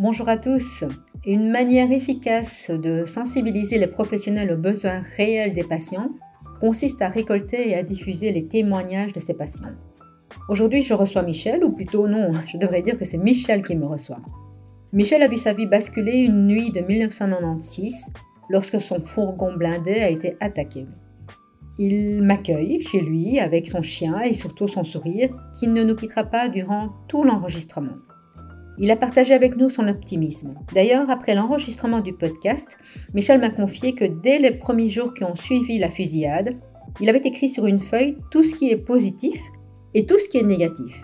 Bonjour à tous. Une manière efficace de sensibiliser les professionnels aux besoins réels des patients consiste à récolter et à diffuser les témoignages de ces patients. Aujourd'hui, je reçois Michel, ou plutôt non, je devrais dire que c'est Michel qui me reçoit. Michel a vu sa vie basculer une nuit de 1996 lorsque son fourgon blindé a été attaqué. Il m'accueille chez lui avec son chien et surtout son sourire qui ne nous quittera pas durant tout l'enregistrement. Il a partagé avec nous son optimisme. D'ailleurs, après l'enregistrement du podcast, Michel m'a confié que dès les premiers jours qui ont suivi la fusillade, il avait écrit sur une feuille tout ce qui est positif et tout ce qui est négatif.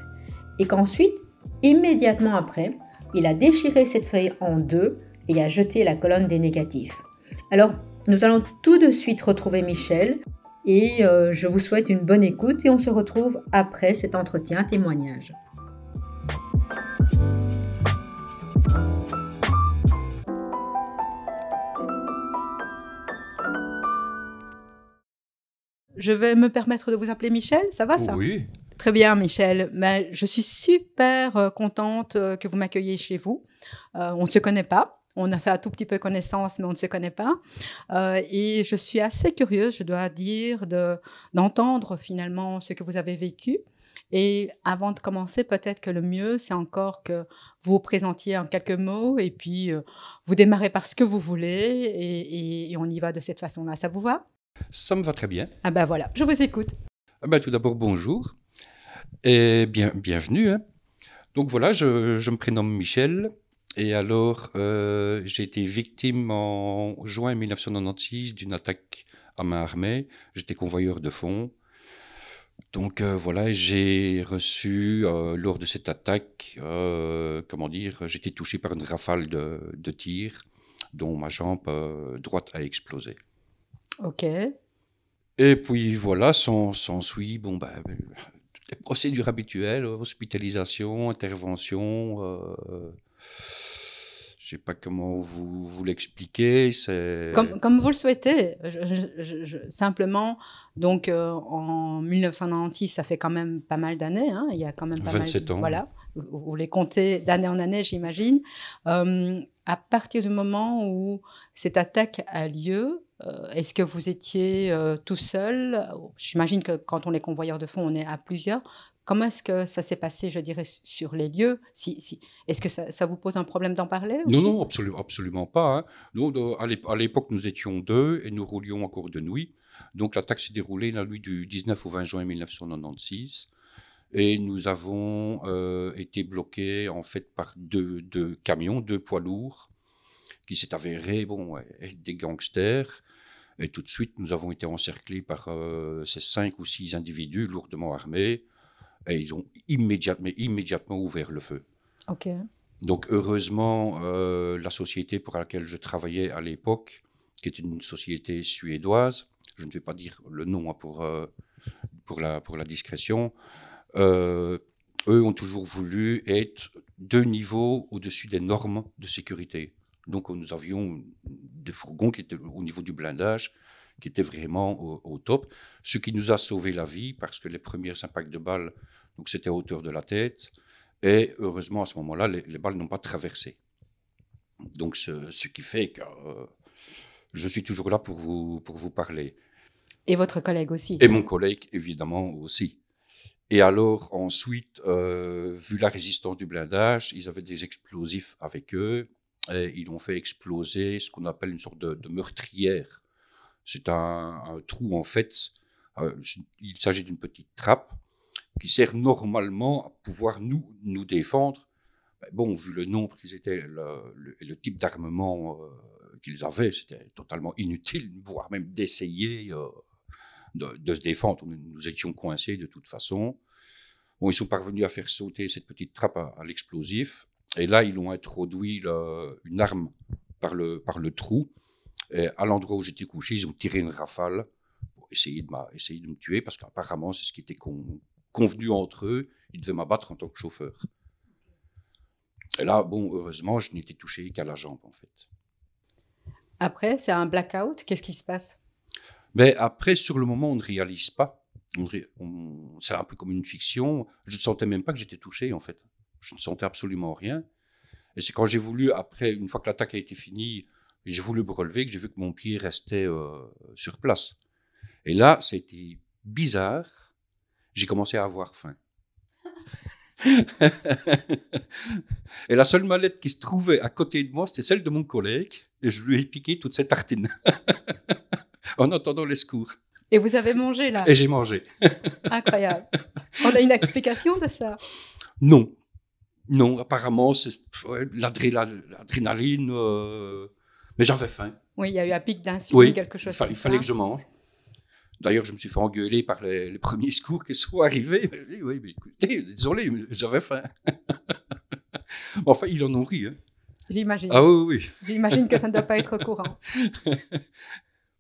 Et qu'ensuite, immédiatement après, il a déchiré cette feuille en deux et a jeté la colonne des négatifs. Alors, nous allons tout de suite retrouver Michel et euh, je vous souhaite une bonne écoute et on se retrouve après cet entretien témoignage. Je vais me permettre de vous appeler Michel, ça va ça? Oui. Très bien, Michel. Mais je suis super euh, contente euh, que vous m'accueilliez chez vous. Euh, on ne se connaît pas. On a fait un tout petit peu connaissance, mais on ne se connaît pas. et je suis assez curieuse, je dois dire, d'entendre finalement ce que vous avez vécu. Et avant de commencer, peut-être que le mieux, c'est encore que vous vous présentiez en quelques mots et puis vous démarrez par ce que vous voulez et, et on y va de cette façon-là. Ça vous va? Ça me va très bien. Ah ben voilà, je vous écoute. Ah ben tout d'abord, bonjour et bien, bienvenue. Hein. Donc voilà, je, je, me prénomme Michel. Et alors, euh, j'ai été victime en juin 1996 d'une attaque à main armée. J'étais convoyeur de fonds. Donc euh, voilà, j'ai reçu euh, lors de cette attaque, comment dire, j'étais touché par une rafale de, de tirs dont ma jambe droite a explosé. Ok. Et puis voilà, sans, suit, bon, bah, toutes les procédures habituelles, hospitalisation, intervention. Euh, je sais pas comment vous, vous l'expliquer. Comme, comme vous le souhaitez. simplement, donc euh, en 1996, ça fait quand même pas mal d'années. Hein, il y a quand même pas 27 mal, ans. Voilà. Vous, les comptez d'année en année, j'imagine. Euh, à partir du moment où cette attaque a lieu, euh, est-ce que vous étiez euh, tout seul? J'imagine que quand on est convoyeur de fonds, on est à plusieurs. Comment est-ce que ça s'est passé, je dirais, sur les lieux? Si, si... Est-ce que ça, vous pose un problème d'en parler Non, non, absolument, absolument pas. Hein. Nous, à l'époque, nous étions deux et nous roulions encore de nuit. Donc l'attaque s'est déroulée la nuit du 19 au 20 juin 1996. Et nous avons euh, été bloqués en fait par deux, deux, camions, deux poids lourds, qui s'est avéré bon, être des gangsters. Et tout de suite, nous avons été encerclés par euh, ces cinq ou six individus lourdement armés. Et ils ont immédiatement, immédiatement ouvert le feu. Ok. Donc heureusement, euh, la société pour laquelle je travaillais à l'époque, qui est une société suédoise, je ne vais pas dire le nom hein, pour, pour, la, pour la discrétion, eux ont toujours voulu être deux niveaux au-dessus des normes de sécurité. Donc nous avions des fourgons qui étaient au niveau du blindage, qui étaient vraiment au, top, ce qui nous a sauvé la vie parce que les premiers impacts de balles, donc c'était à hauteur de la tête, et heureusement à ce moment-là, les, balles n'ont pas traversé. Donc ce, ce qui fait que euh, je suis toujours là pour vous, pour vous parler. Et votre collègue aussi. Et mon collègue, évidemment, aussi. Et alors, ensuite, euh, vu la résistance du blindage, ils avaient des explosifs avec eux et ils ont fait exploser ce qu'on appelle une sorte de, meurtrière. C'est un, trou, en fait. Euh, il s'agit d'une petite trappe qui sert normalement à pouvoir nous, nous défendre. bon, vu le nombre qu'ils étaient, le, le, type d'armement euh, qu'ils avaient, c'était totalement inutile, voire même d'essayer de, se défendre. Nous, étions coincés de toute façon. Bon, ils sont parvenus à faire sauter cette petite trappe à, l'explosif. Et là, ils ont introduit une arme par le, par le trou. Et à l'endroit où j'étais couché, ils ont tiré une rafale pour essayer de, de me tuer, parce qu'apparemment, c'est ce qui était convenu entre eux. Ils devaient m'abattre en tant que chauffeur. Et là, bon, heureusement, je n'étais touché qu'à la jambe, en fait. Après, c'est un blackout. Qu'est-ce qui se passe? Mais après, sur le moment, on ne réalise pas. c'est un peu comme une fiction. Je ne sentais même pas que j'étais touché, en fait. Je ne sentais absolument rien. Et c'est quand j'ai voulu, après, une fois que l'attaque a été finie, j'ai voulu me relever, que j'ai vu que mon pied restait euh, sur place. Et là, c'était bizarre. J'ai commencé à avoir faim. et la seule mallette qui se trouvait à côté de moi, c'était celle de mon collègue. Et je lui ai piqué toutes ces tartines en attendant les secours. Et vous avez mangé là Et j'ai mangé. Incroyable. On a une explication de ça? Non. Non, apparemment, c'est l'adrénaline. Euh, mais j'avais faim. Oui, il y a eu un pic d'insuline, quelque chose. Il, il fallait que je mange. D'ailleurs, je me suis fait engueuler par les, premiers secours qui sont arrivés. oui, oui, mais écoutez, désolé, j'avais faim. enfin, ils en ont ri. Hein. J'imagine. Ah oui, oui. J'imagine que ça ne doit pas être courant.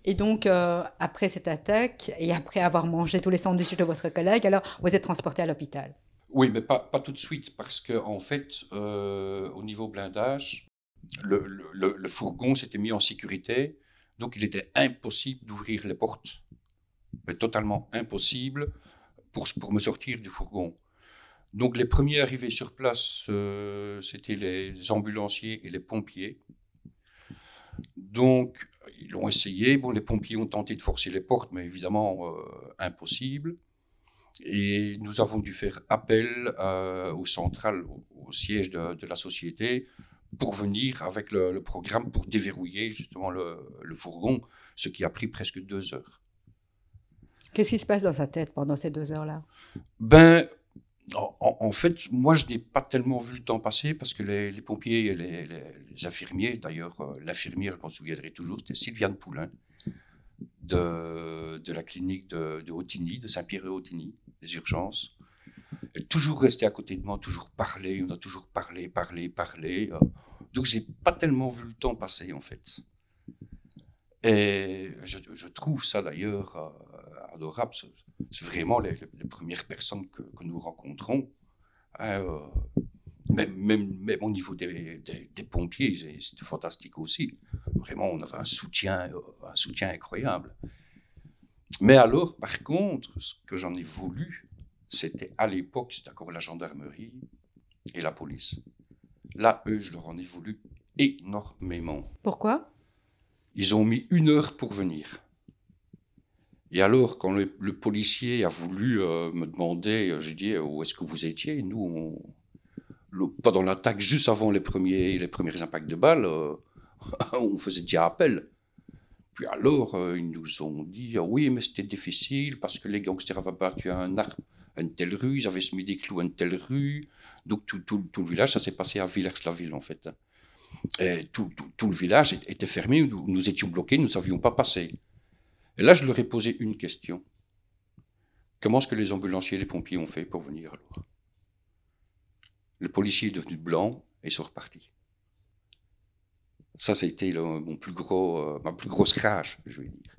Et donc, euh, après cette attaque, et après avoir mangé tous les sandwichs de votre collègue, alors vous êtes transporté à l'hôpital Oui, mais pas, tout de suite, parce qu'en en fait, euh, au niveau blindage, le fourgon s'était mis en sécurité, donc il était impossible d'ouvrir les portes mais totalement impossible pour, pour me sortir du fourgon. Donc les premiers arrivés sur place, euh, c'était les ambulanciers et les pompiers. Donc ils ont essayé. Bon, les pompiers ont tenté de forcer les portes, mais évidemment euh, impossible. Et nous avons dû faire appel euh, au central, au, siège de, la société, pour venir avec le, programme pour déverrouiller justement le, le, fourgon, ce qui a pris presque deux heures. Qu'est-ce qui se passe dans sa tête pendant ces deux heures-là? Ben, en, fait, moi, je n'ai pas tellement vu le temps passer parce que les, pompiers et les, infirmiers, d'ailleurs, euh, l'infirmière, je m'en souviendrai toujours, c'était Sylviane Poulain de, la clinique de, de de Saint-Pierre-et-Hautigny, des urgences. Elle toujours restée à côté de moi, toujours parlé, on a toujours parlé, parlé, parlé. Euh. Donc, j'ai pas tellement vu le temps passer, en fait. Et je, trouve ça d'ailleurs euh, adorable. C'est vraiment les, premières personnes que, nous rencontrons. Euh, même, même, au niveau des, pompiers, c'était fantastique aussi. Vraiment, on avait un soutien, euh, un soutien incroyable. Mais alors, par contre, ce que j'en ai voulu, c'était à l'époque, c'était encore la gendarmerie et la police. Là, eux, je leur en ai voulu énormément. Pourquoi? Ils ont mis une heure pour venir. Et alors, quand le, policier a voulu euh, me demander, euh, j'ai dit, où est-ce que vous étiez? Nous, on, pendant l'attaque, juste avant les premiers, impacts de balles, euh, on faisait déjà appel. Puis alors, ils nous ont dit, oui, mais c'était difficile parce que les gangsters avaient battu un arbre une telle rue, ils avaient mis des clous à une telle rue. Donc tout, le village, ça s'est passé à Villers-la-Ville, en fait tout, le village était fermé, nous, étions bloqués, nous ne savions pas passer. Et là, je leur ai posé une question. Comment est-ce que les ambulanciers et les pompiers ont fait pour venir alors Le policier est devenu blanc et ils sont repartis. Ça, c'était mon plus gros, euh, ma plus grosse rage, je vais dire.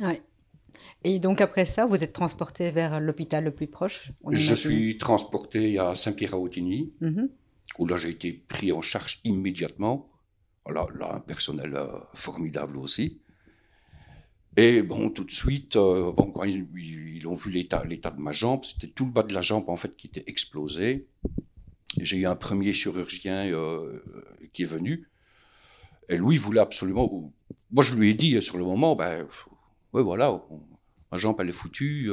Ouais. Et donc après ça, vous êtes transporté vers l'hôpital le plus proche Je suis transporté à Saint-Pierre-à-Autigny. Mm-hmm où là j'ai été pris en charge immédiatement. Là, là un personnel euh, formidable aussi. Et bon, tout de suite, euh, quand ils, ont vu l'état, de ma jambe, c'était tout le bas de la jambe en fait qui était explosé. J'ai eu un premier chirurgien euh, qui est venu. Et lui, voulait absolument. Moi, je lui ai dit sur le moment, ben, ouais, voilà, ma jambe, elle est foutue.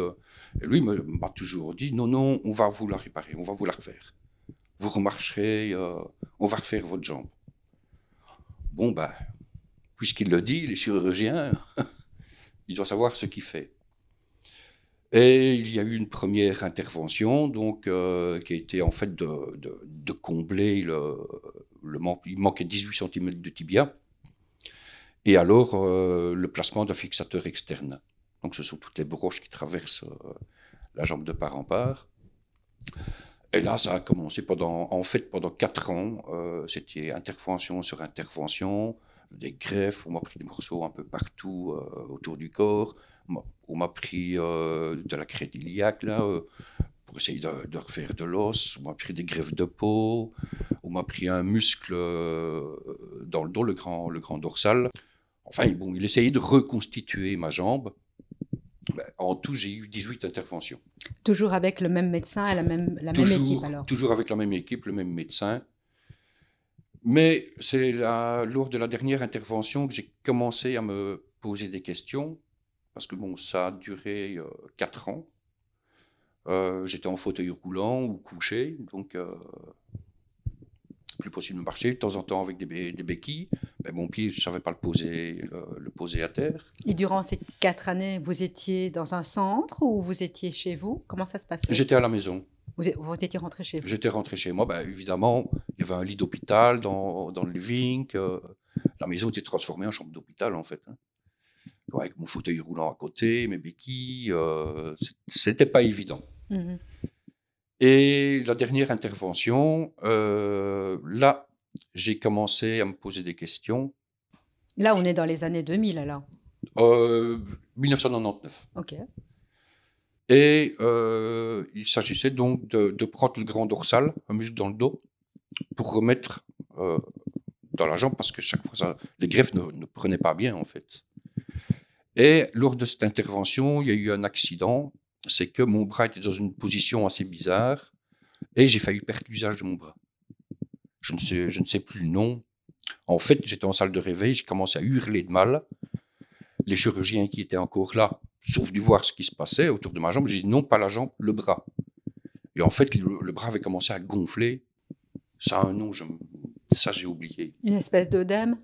Et lui m'a toujours dit, non, non, on va vous la réparer, on va vous la refaire vous remarcherez, euh, on va refaire votre jambe. Bon, ben, puisqu'il le dit, les chirurgiens, il doit savoir ce qu'il fait. Et il y a eu une première intervention, donc, euh, qui a été en fait de, combler le, manque. Il manquait 18 cm de tibia. Et alors, euh, le placement d'un fixateur externe. Donc, ce sont toutes les broches qui traversent la jambe de part en part. Et là, ça a commencé pendant, en fait, pendant quatre ans. Euh, c'était intervention sur intervention, des greffes. On m'a pris des morceaux un peu partout euh, autour du corps. On m'a pris euh, de la crête iliaque, là, pour essayer de, refaire de l'os. On m'a pris des greffes de peau. On m'a pris un muscle dans le dos, le grand, le grand dorsal. Enfin, bon, il essayait de reconstituer ma jambe. Ben, en tout, j'ai eu 18 interventions. Toujours avec le même médecin et la même, la même équipe alors? Toujours avec la même équipe, le même médecin. Mais c'est lors de la dernière intervention que j'ai commencé à me poser des questions, parce que bon, ça a duré euh, quatre ans. Euh, j'étais en fauteuil roulant ou couché, donc euh, plus possible de marcher, de temps en temps avec des, des béquilles. Mais mon pied, je ne savais pas le poser, le, poser à terre. Et durant ces quatre années, vous étiez dans un centre ou vous étiez chez vous? Comment ça se passait? J'étais à la maison. Vous, vous étiez rentré chez vous? J'étais rentré chez moi. Ben, évidemment, il y avait un lit d'hôpital dans, dans, le living. la maison était transformée en chambre d'hôpital, en fait. Hein. Avec mon fauteuil roulant à côté, mes béquilles. Euh, C'était pas évident. Mmh Et la dernière intervention, euh, là, j'ai commencé à me poser des questions. Là, on est dans les années 2000, alors euh, 1999. OK. Et euh, il s'agissait donc de, prendre le grand dorsal, un muscle dans le dos, pour remettre euh, dans la jambe, parce que chaque fois, les greffes ne, prenaient pas bien, en fait. Et lors de cette intervention, il y a eu un accident c'est que mon bras était dans une position assez bizarre et j'ai failli perdre l'usage de mon bras. Je ne, sais, je ne sais plus le nom. En fait, j'étais en salle de réveil, j'ai commencé à hurler de mal. Les chirurgiens qui étaient encore là, sauf dû voir ce qui se passait autour de ma jambe, j'ai dit non, pas la jambe, le bras. Et en fait, le, bras avait commencé à gonfler. Ça a un nom, je, ça j'ai oublié. Une espèce d'œdème?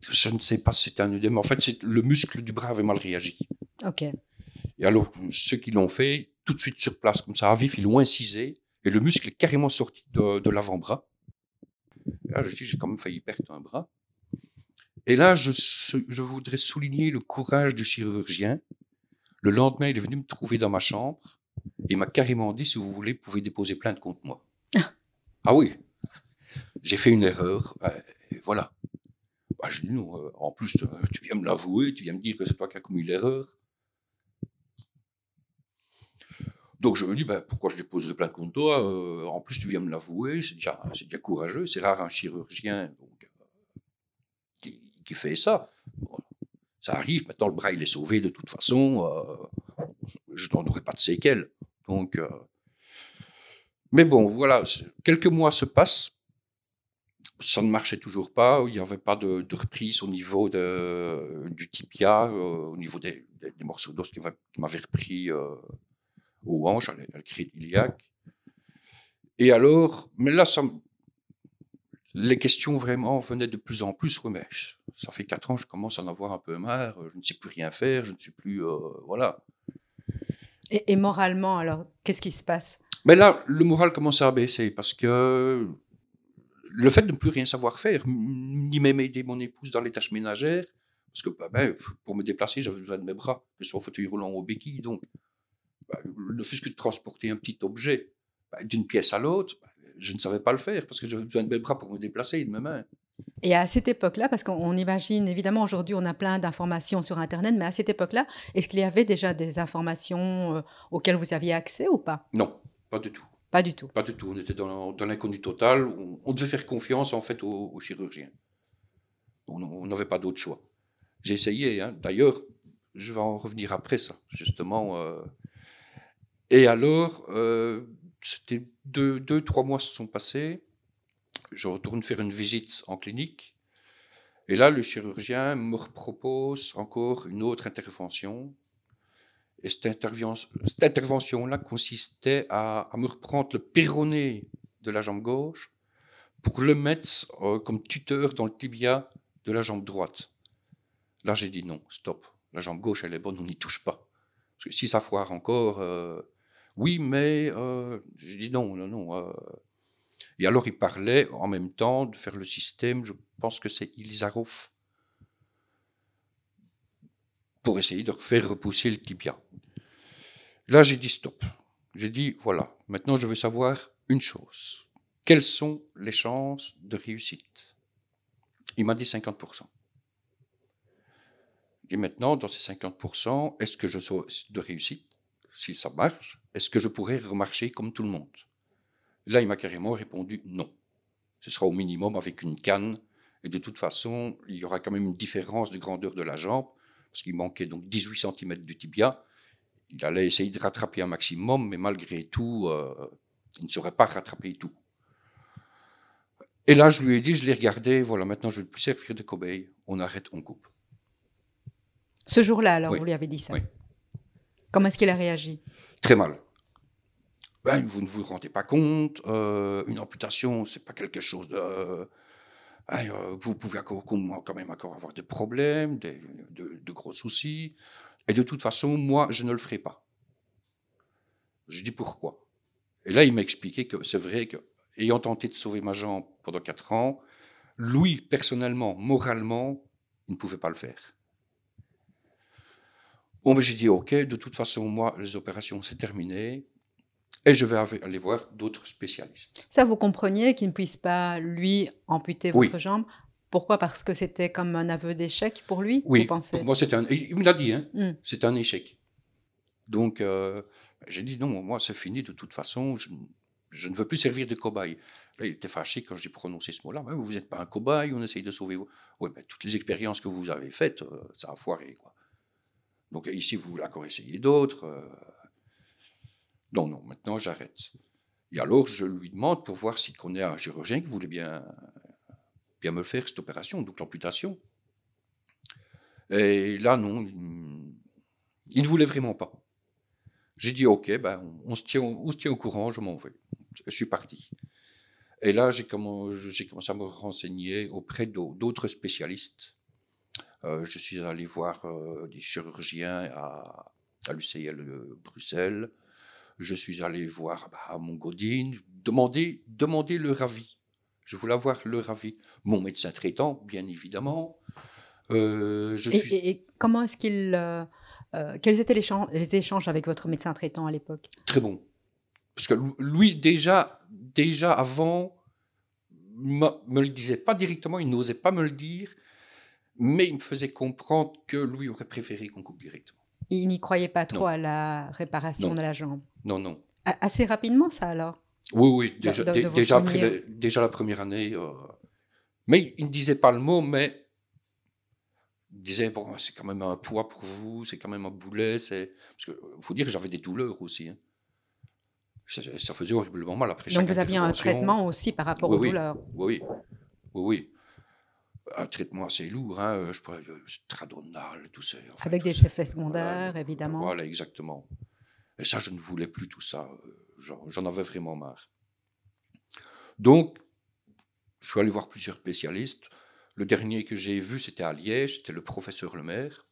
Je ne sais pas si c'était un œdème. En fait, le muscle du bras avait mal réagi. Ok. Et alors, ceux qui l'ont fait, tout de suite sur place, comme ça, à vif, ils l'ont incisé, et le muscle est carrément sorti de, l'avant-bras. Là, je dis, j'ai quand même failli perdre un bras. Et là, je, je, voudrais souligner le courage du chirurgien. Le lendemain, il est venu me trouver dans ma chambre et m'a carrément dit, si vous voulez, vous pouvez déposer plainte contre moi. ah oui, j'ai fait une erreur, et voilà. Bah, je dis, non, euh, en plus, euh, tu viens me l'avouer, tu viens me dire que c'est toi qui as commis l'erreur. Donc je me dis, ben, pourquoi je déposerai plainte contre toi euh, En plus, tu viens me l'avouer, c'est déjà, courageux. C'est rare un chirurgien qui, fait ça. ça arrive, maintenant le bras il est sauvé de toute façon. Euh, je n'en aurai pas de séquelles. Donc, mais bon, voilà, quelques mois se passent. Ça ne marchait toujours pas. Il n'y avait pas de, reprise au niveau de, du tibia, au niveau des, morceaux d'os qui m'avaient repris aux hanches, à la crête iliaque. Et alors, mais là, ça, les questions vraiment venaient de plus en plus. Oui, mais ça fait quatre ans, je commence à en avoir un peu marre. Je ne sais plus rien faire. Je ne suis plus. Euh, voilà. Et, moralement, alors, qu'est-ce qui se passe? Mais là, le moral commence à baisser parce que le fait de ne plus rien savoir faire, ni même aider mon épouse dans les tâches ménagères, parce que bah, ben, pour me déplacer, j'avais besoin de mes bras, que ce soit au fauteuil roulant ou au béquille. Donc, bah, le fait que de transporter un petit objet bah, d'une pièce à l'autre, bah, je ne savais pas le faire parce que j'avais besoin de mes bras pour me déplacer et de mes mains. Et à cette époque-là, parce qu'on imagine, évidemment, aujourd'hui, on a plein d'informations sur Internet, mais à cette époque-là, est-ce qu'il y avait déjà des informations euh, auxquelles vous aviez accès ou pas? Non, pas du tout. Pas du tout. Pas du tout. On était dans, l'inconnu total. On, devait faire confiance, en fait, aux, chirurgiens. On n'avait pas d'autre choix. J'ai essayé. Hein. D'ailleurs, je vais en revenir après ça, justement. Euh, et alors, euh, c'était deux, trois mois se sont passés. Je retourne faire une visite en clinique. Et là, le chirurgien me propose encore une autre intervention. Et cette, intervention-là consistait à, me reprendre le péroné de la jambe gauche pour le mettre euh, comme tuteur dans le tibia de la jambe droite. Là, j'ai dit non, stop. La jambe gauche, elle est bonne, on n'y touche pas. Si ça foire encore, euh, oui, mais euh, je dis non, non, non. Euh. Et alors, il parlait en même temps de faire le système, je pense que c'est Ilizarov, pour essayer de faire repousser le tibia. Là, j'ai dit stop. J'ai dit, voilà, maintenant je veux savoir une chose. Quelles sont les chances de réussite? Il m'a dit 50%. Et maintenant, dans ces 50%, est-ce que je suis de réussite? Si ça marche, est-ce que je pourrais remarcher comme tout le monde? Là, il m'a carrément répondu non. Ce sera au minimum avec une canne. Et de toute façon, il y aura quand même une différence de grandeur de la jambe, parce qu'il manquait donc 18 cm du tibia. Il allait essayer de rattraper un maximum, mais malgré tout, euh, il ne saurait pas rattraper tout. Et là, je lui ai dit, je l'ai regardé, voilà, maintenant je ne vais plus servir de cobaye. On arrête, on coupe. Ce jour-là, alors, Oui. vous lui avez dit ça Oui. Comment est-ce qu'il a réagi? Très mal. Ben, vous ne vous rendez pas compte, euh, une amputation, c'est pas quelque chose de. Euh, vous pouvez quand même encore avoir des problèmes, des- de, de gros soucis. Et de toute façon, moi, je ne le ferai pas. Je dis pourquoi. Et là, il m'a expliqué que c'est vrai que, ayant tenté de sauver ma jambe pendant quatre ans, lui, personnellement, moralement, il ne pouvait pas le faire. Bon, ben, j'ai dit OK, de toute façon, moi, les opérations, c'est terminé. Et je vais aller voir d'autres spécialistes. Ça, vous compreniez qu'il ne puisse pas, lui, amputer Oui. votre jambe Pourquoi? Parce que c'était comme un aveu d'échec pour lui Oui, vous pensez? pour moi, c'est un. Il me l'a dit, hein, Hmm. c'est un échec. Donc, euh, j'ai dit non, moi, c'est fini de toute façon. Je, je ne veux plus servir de cobaye. Là, il était fâché quand j'ai prononcé ce mot-là. Vous n'êtes pas un cobaye, on essaye de sauver vous. Oui, mais toutes les expériences que vous avez faites, euh, ça a foiré. Quoi. Donc, ici, vous encore essayer d'autres. euh, Non, non, maintenant, j'arrête. Et alors, je lui demande pour voir s'il connaît un chirurgien qui voulait bien, bien me faire cette opération, donc l'amputation. Et là, non, il, ne voulait vraiment pas. J'ai dit, OK, ben, on, se tient, on se tient au courant, je m'en vais. Je suis parti. Et là, j'ai commen- j'ai commencé à me renseigner auprès d'au- d'autres spécialistes. Euh, je suis allé voir euh, des chirurgiens à, à l'UCL Bruxelles. Je suis allé voir bah, à Montgaudine, demander, demander leur avis. Je voulais avoir leur avis. Mon médecin traitant, bien évidemment. Euh, je Et, suis... et- et comment est-ce qu'il... euh, euh, quels étaient les échanges avec votre médecin traitant à l'époque? Très bon. Parce que lui, déjà, déjà avant, me, me le disait pas directement, il n'osait pas me le dire, mais il me faisait comprendre que lui aurait préféré qu'on coupe directement. Il n'y croyait pas trop Non. à la réparation Non. de la jambe. Non, non. A- assez rapidement, ça alors? Oui, oui, déjà, de- de déjà, après la première année. euh, mais il ne disait pas le mot, mais il disait bon, c'est quand même un poids pour vous, c'est quand même un boulet. c'est Parce qu'il faut dire que j'avais des douleurs aussi. hein. Ça, ça faisait horriblement mal après Donc chaque vous aviez un traitement aussi par rapport Oui, aux oui. douleurs. Oui, oui, oui, oui. Un traitement assez lourd, hein, euh, je pourrais, euh, stradonal, tout ça. enfin, Avec tout des ça. effets secondaires, évidemment. Voilà, exactement. Et ça, je ne voulais plus tout ça. euh, J'en j'en avais vraiment marre. Donc, je suis allé voir plusieurs spécialistes. Le dernier que j'ai vu, c'était à Liège, c'était le professeur Lemaire.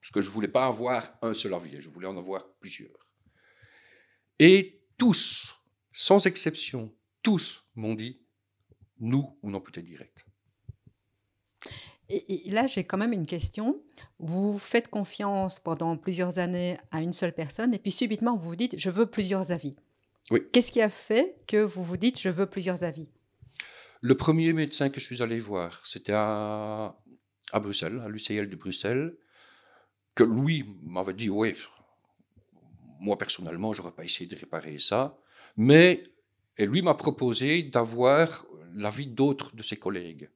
Parce que je ne voulais pas avoir un seul avis, je voulais en avoir plusieurs. Et tous, sans exception, tous m'ont dit, nous, on amputait direct. Et, et là, j'ai quand même une question. Vous faites confiance pendant plusieurs années à une seule personne et puis subitement, vous vous dites, je veux plusieurs avis. Oui. Qu'est-ce qui a fait que vous vous dites, je veux plusieurs avis? Le premier médecin que je suis allé voir, c'était à, à Bruxelles, à l'UCL de Bruxelles, que lui m'avait dit, oui, moi personnellement, j'aurais pas essayé de réparer ça, mais et lui m'a proposé d'avoir l'avis d'autres de ses collègues.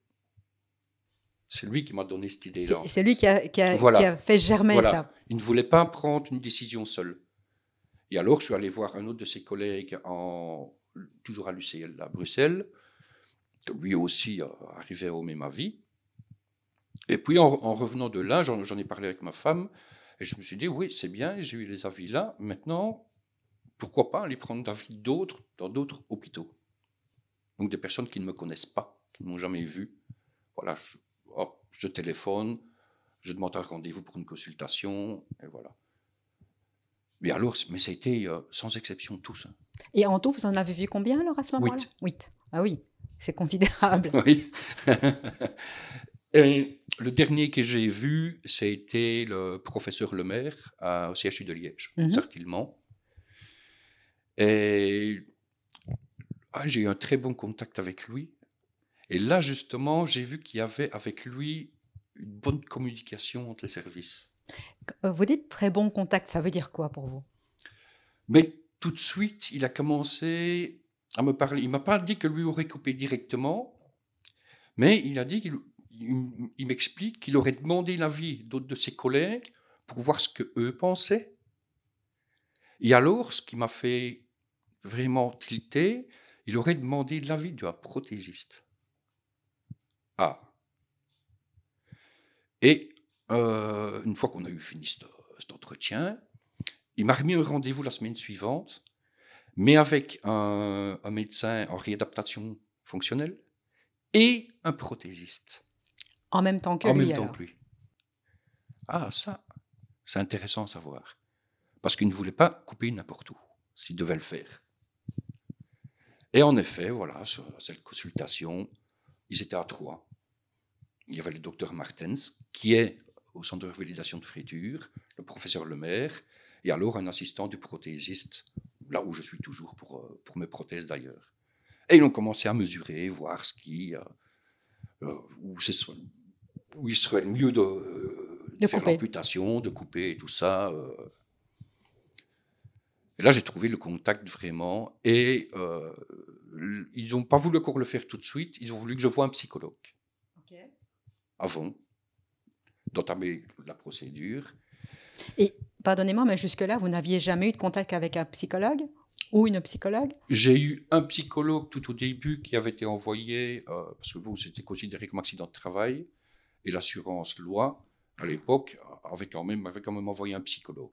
C'est lui qui m'a donné cette idée-là. C'est lui qui a, qui a- Voilà. qui a fait germer Voilà. ça. Il ne voulait pas prendre une décision seul. Et alors, je suis allé voir un autre de ses collègues, en, toujours à l'UCL à Bruxelles, que lui aussi euh, arrivait au même avis. Et puis, en, en revenant de là, j'en ai parlé avec ma femme, et je me suis dit, oui, c'est bien, j'ai eu les avis là. Maintenant, pourquoi pas aller prendre l'avis d'autres dans d'autres hôpitaux? Donc, des personnes qui ne me connaissent pas, qui ne m'ont jamais vu. Voilà, je, hop, je téléphone, je demande un rendez-vous pour une consultation, et voilà. Mais alors, mais ça a été euh, sans exception tous. hein. Et en tout, vous en avez vu combien alors à ce moment-là? Huit. Huit. Ah oui, c'est considérable. Oui. et le dernier que j'ai vu, été le professeur Lemaire au CHU de Liège, Mhm. Sartillement. Et ah, j'ai eu un très bon contact avec lui. Et là, justement, j'ai vu qu'il y avait avec lui une bonne communication entre les services. Euh, Vous dites très bon contact, ça veut dire quoi pour vous? Mais tout de suite, il a commencé à me parler. Il m'a pas dit que lui aurait coupé directement, mais il a dit qu'il il- il m'explique qu'il aurait demandé l'avis d'autres de ses collègues pour voir ce que eux pensaient. Et alors, ce qui m'a fait vraiment tilter, il aurait demandé l'avis d'un prothésiste. Et euh, une fois qu'on a eu fini cet, cet entretien, il m'a remis un rendez-vous la semaine suivante, mais avec un, un médecin en réadaptation fonctionnelle et un prothésiste. En même temps que en lui, même temps alors. que lui. Ah, ça, c'est intéressant à savoir. Parce qu'il ne voulait pas couper n'importe où, s'il devait le faire. Et en effet, voilà, cette consultation, ils étaient à trois. Il y avait le docteur Martens, qui est au centre de validation de friture, le professeur Lemaire, et alors un assistant du prothésiste, là où je suis toujours pour, euh, pour mes prothèses d'ailleurs. Et ils ont commencé à mesurer, voir ce qui, euh, euh, où, où il serait le mieux de, euh, De faire l'amputation, de couper et tout ça. euh. Et là, j'ai trouvé le contact vraiment. Et ils n'ont pas voulu encore le faire tout de suite. Ils ont voulu que je voie un psychologue avant d'entamer la procédure. Et pardonnez-moi, mais jusque-là, vous n'aviez jamais eu de contact avec un psychologue ou une psychologue? J'ai eu un psychologue tout au début qui avait été envoyé, euh, parce que bon, c'était considéré comme accident de travail, et l'assurance loi, à l'époque, avait quand, même, avait quand même envoyé un psychologue.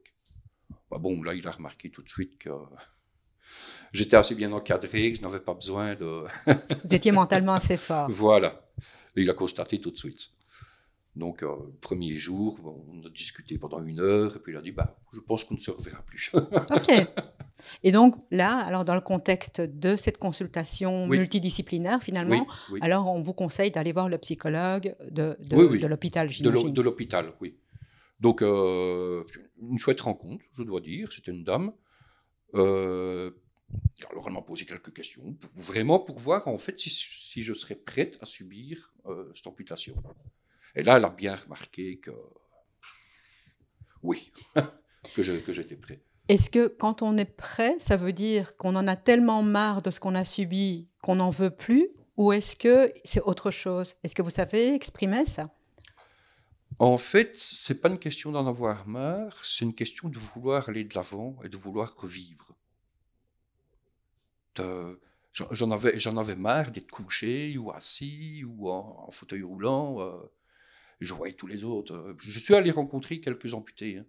Bah bon, là, il a remarqué tout de suite que j'étais assez bien encadré, que je n'avais pas besoin de... Vous étiez mentalement assez fort. Voilà. Et il a constaté tout de suite. Donc, euh, le premier jour, on a discuté pendant une heure, et puis il a dit, bah, je pense qu'on ne se reverra plus. OK. Et donc là, alors dans le contexte de cette consultation Oui. multidisciplinaire, finalement, oui, oui. alors on vous conseille d'aller voir le psychologue de, de, l'hôpital, j'imagine. de l'hôpital, oui. Donc, euh, une chouette rencontre, je dois dire. C'était une dame. Euh, alors, elle m'a posé quelques questions, pour- vraiment pour voir en fait si, si je serais prête à subir euh, cette amputation. Et là, elle a bien remarqué que oui, que j'étais prêt. Est-ce que quand on est prêt, ça veut dire qu'on en a tellement marre de ce qu'on a subi qu'on n'en veut plus Ou est-ce que c'est autre chose? Est-ce que vous savez exprimer ça? En fait, c'est pas une question d'en avoir marre, c'est une question de vouloir aller de l'avant et de vouloir revivre. J'en avais, avais marre d'être couché ou assis ou en, en fauteuil roulant. euh, je voyais tous les autres. euh, Je suis allé rencontrer quelques amputés. hein.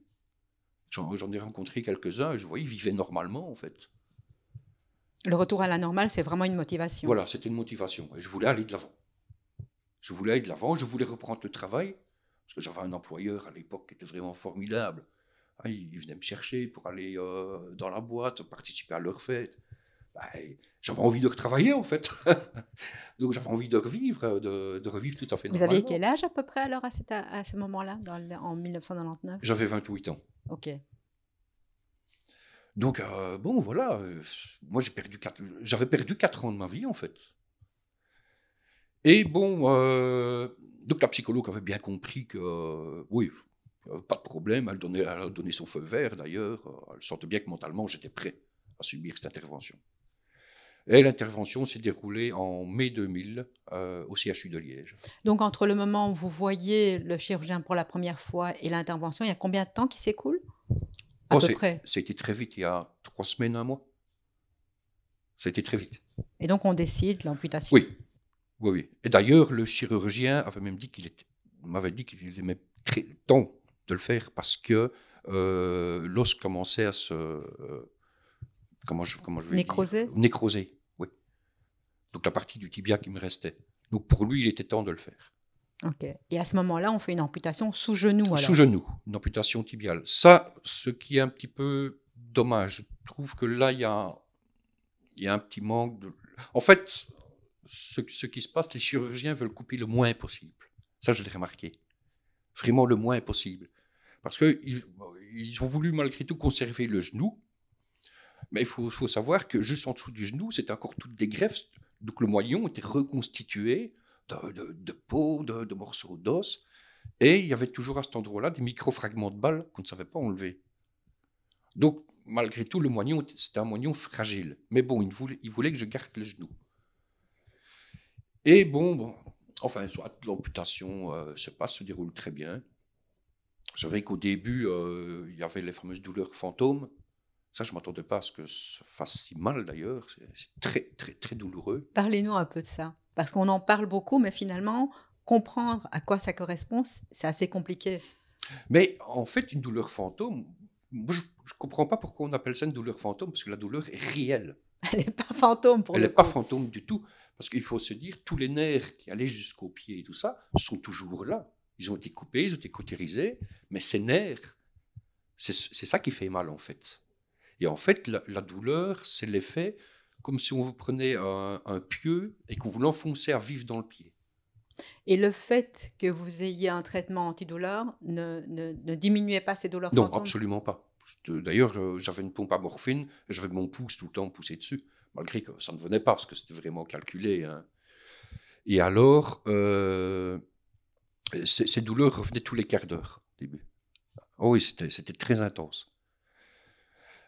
J'en ai rencontré quelques-uns et je voyais ils vivaient normalement en fait. Le retour à la normale, c'est vraiment une motivation. Voilà, c'était une motivation. Je voulais aller de l'avant. Je voulais aller de l'avant, je voulais reprendre le travail, parce que j'avais un employeur à l'époque qui était vraiment formidable. Ah, il il venait me chercher pour aller euh, dans la boîte, participer à leur fête. Bah, j'avais envie de retravailler, en fait. Donc j'avais envie de revivre, de, de revivre tout à fait Vous aviez quel âge à peu près alors à, ce moment-là, en 1999 J'avais 28 ans. Ok. Donc, euh, bon, voilà. euh, moi, j'ai perdu quatre, j'avais perdu 4 ans de ma vie, en fait. Et bon, euh, donc la psychologue avait bien compris que, euh, oui, pas de problème. Elle, donnait, elle a donné son feu vert, d'ailleurs. Elle sentait bien que mentalement, j'étais prêt à subir cette intervention. Et l'intervention s'est déroulée en mai 2000 euh, au CHU de Liège. Donc entre le moment où vous voyez le chirurgien pour la première fois et l'intervention, il y a combien de temps qui s'écoule? À Oh, peu près. C'était très vite, il y a trois semaines, un mois. C'était très vite. Et donc on décide l'amputation. Oui, oui, oui. Et d'ailleurs, le chirurgien avait même dit qu'il était, m'avait dit qu'il aimait très temps de le faire parce que euh, l'os commençait à se, euh, comment je, comment je vais dire? Nécroser? Nécroser, oui. Donc la partie du tibia qui me restait. Donc pour lui, il était temps de le faire. Ok. Et à ce moment-là, on fait une amputation sous genou. Alors. Sous genou, une amputation tibiale. Ça, ce qui est un petit peu dommage, je trouve que là, il y a, il y a un petit manque de... En fait, ce, ce qui se passe, les chirurgiens veulent couper le moins possible. Ça, je l'ai remarqué. Vraiment le moins possible. Parce qu'ils ils ont voulu malgré tout conserver le genou. Mais il faut, faut savoir que juste en dessous du genou, c'était encore toutes des greffes. Donc le moignon était reconstitué de, peau, de, morceaux d'os. Et il y avait toujours à cet endroit-là des micro-fragments de balles qu'on ne savait pas enlever. Donc, malgré tout, le moignon, c'était un moignon fragile. Mais bon, il voulait, que je garde le genou. Et bon, enfin, soit l'amputation euh, se passe, se déroule très bien. C'est vrai qu'au début, euh, il y avait les fameuses douleurs fantômes. Ça, je ne m'attendais pas à ce que ça fasse si mal d'ailleurs. C'est très, très, très douloureux. Parlez-nous un peu de ça. Parce qu'on en parle beaucoup, mais finalement, comprendre à quoi ça correspond, c'est assez compliqué. Mais en fait, une douleur fantôme, moi, je ne comprends pas pourquoi on appelle ça une douleur fantôme, parce que la douleur est réelle. Elle n'est pas fantôme pour Elle le n'est pas fantôme du tout. Parce qu'il faut se dire, tous les nerfs qui allaient jusqu'au pied et tout ça sont toujours là. Ils ont été coupés, ils ont été cautérisés, mais ces nerfs, c'est ça qui fait mal en fait. Et en fait, la, la douleur, c'est l'effet comme si on vous prenait un, un pieu et qu'on vous l'enfonçait à vif dans le pied. Et le fait que vous ayez un traitement antidouleur ne, ne, ne diminuait pas ces douleurs Non, fantômes? absolument pas. D'ailleurs, euh, j'avais une pompe à morphine et j'avais mon pouce tout le temps poussé dessus, malgré que ça ne venait pas parce que c'était vraiment calculé. hein. Et alors, euh, ces, ces douleurs revenaient tous les quarts d'heure au début. Oh oui, c'était très intense.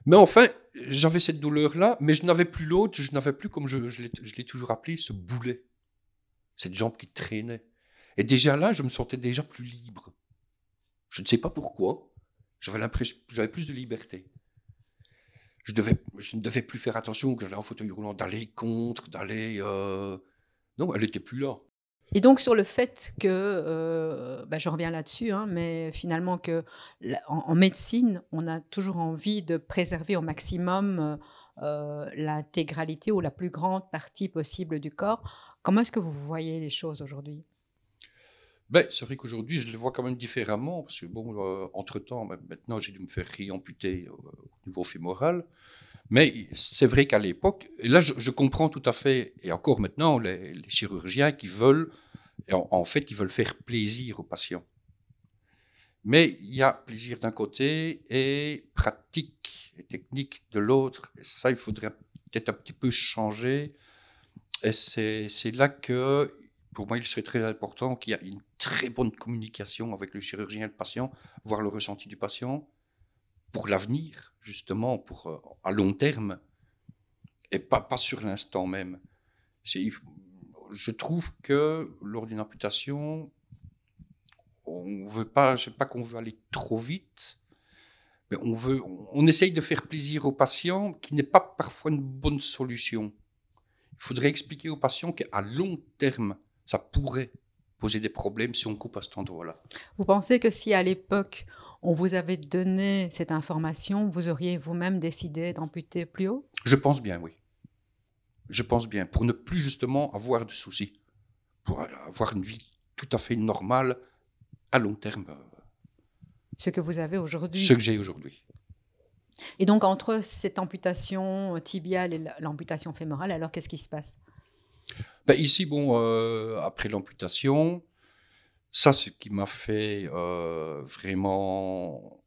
Mais enfin, j'avais cette douleur-là, mais je n'avais plus l'autre, je n'avais plus, comme je, l'ai toujours appelé, ce boulet. Cette jambe qui traînait. Et déjà là, je me sentais déjà plus libre. Je ne sais pas pourquoi. J'avais l'impression j'avais plus de liberté. Je, devais, je ne devais plus faire attention que j'allais en fauteuil roulant, d'aller contre, d'aller. euh, Non, elle n'était plus là. Et donc sur le fait que, euh, bah, je reviens là-dessus, hein, mais finalement que en, médecine, on a toujours envie de préserver au maximum euh, l'intégralité ou la plus grande partie possible du corps. Comment est-ce que vous voyez les choses aujourd'hui? Ben, c'est vrai qu'aujourd'hui, je le vois quand même différemment, parce que, bon, euh, entre-temps, ben, maintenant, j'ai dû me faire réamputer euh, au niveau fémoral. Mais c'est vrai qu'à l'époque, et là, je, comprends tout à fait, et encore maintenant, les, chirurgiens qui veulent, en, fait, ils veulent faire plaisir aux patients. Mais il y a plaisir d'un côté et pratique et technique de l'autre. Ça, il faudrait peut-être un petit peu changer. Et c'est là que pour moi, il serait très important qu'il y ait une très bonne communication avec le chirurgien et le patient, voir le ressenti du patient pour l'avenir, justement, pour, euh, à long terme, et pas, pas sur l'instant même. Je trouve que lors d'une amputation, on veut pas, je sais pas qu'on veut aller trop vite, mais on veut, on, on essaye de faire plaisir au patient, qui n'est pas parfois une bonne solution. Il faudrait expliquer au patient qu'à long terme, ça pourrait poser des problèmes si on coupe à cet endroit-là. Vous pensez que si à l'époque on vous avait donné cette information, vous auriez vous-même décidé d'amputer plus haut? Je pense bien, oui. Je pense bien, pour ne plus justement avoir de soucis, pour avoir une vie tout à fait normale à long terme, euh, Ce que vous avez aujourd'hui. ce que j'ai aujourd'hui. Et donc entre cette amputation tibiale et la- l'amputation fémorale, alors qu'est-ce qui se passe? Ben, ici, bon, euh, après l'amputation, ça, ce qui m'a fait euh, vraiment,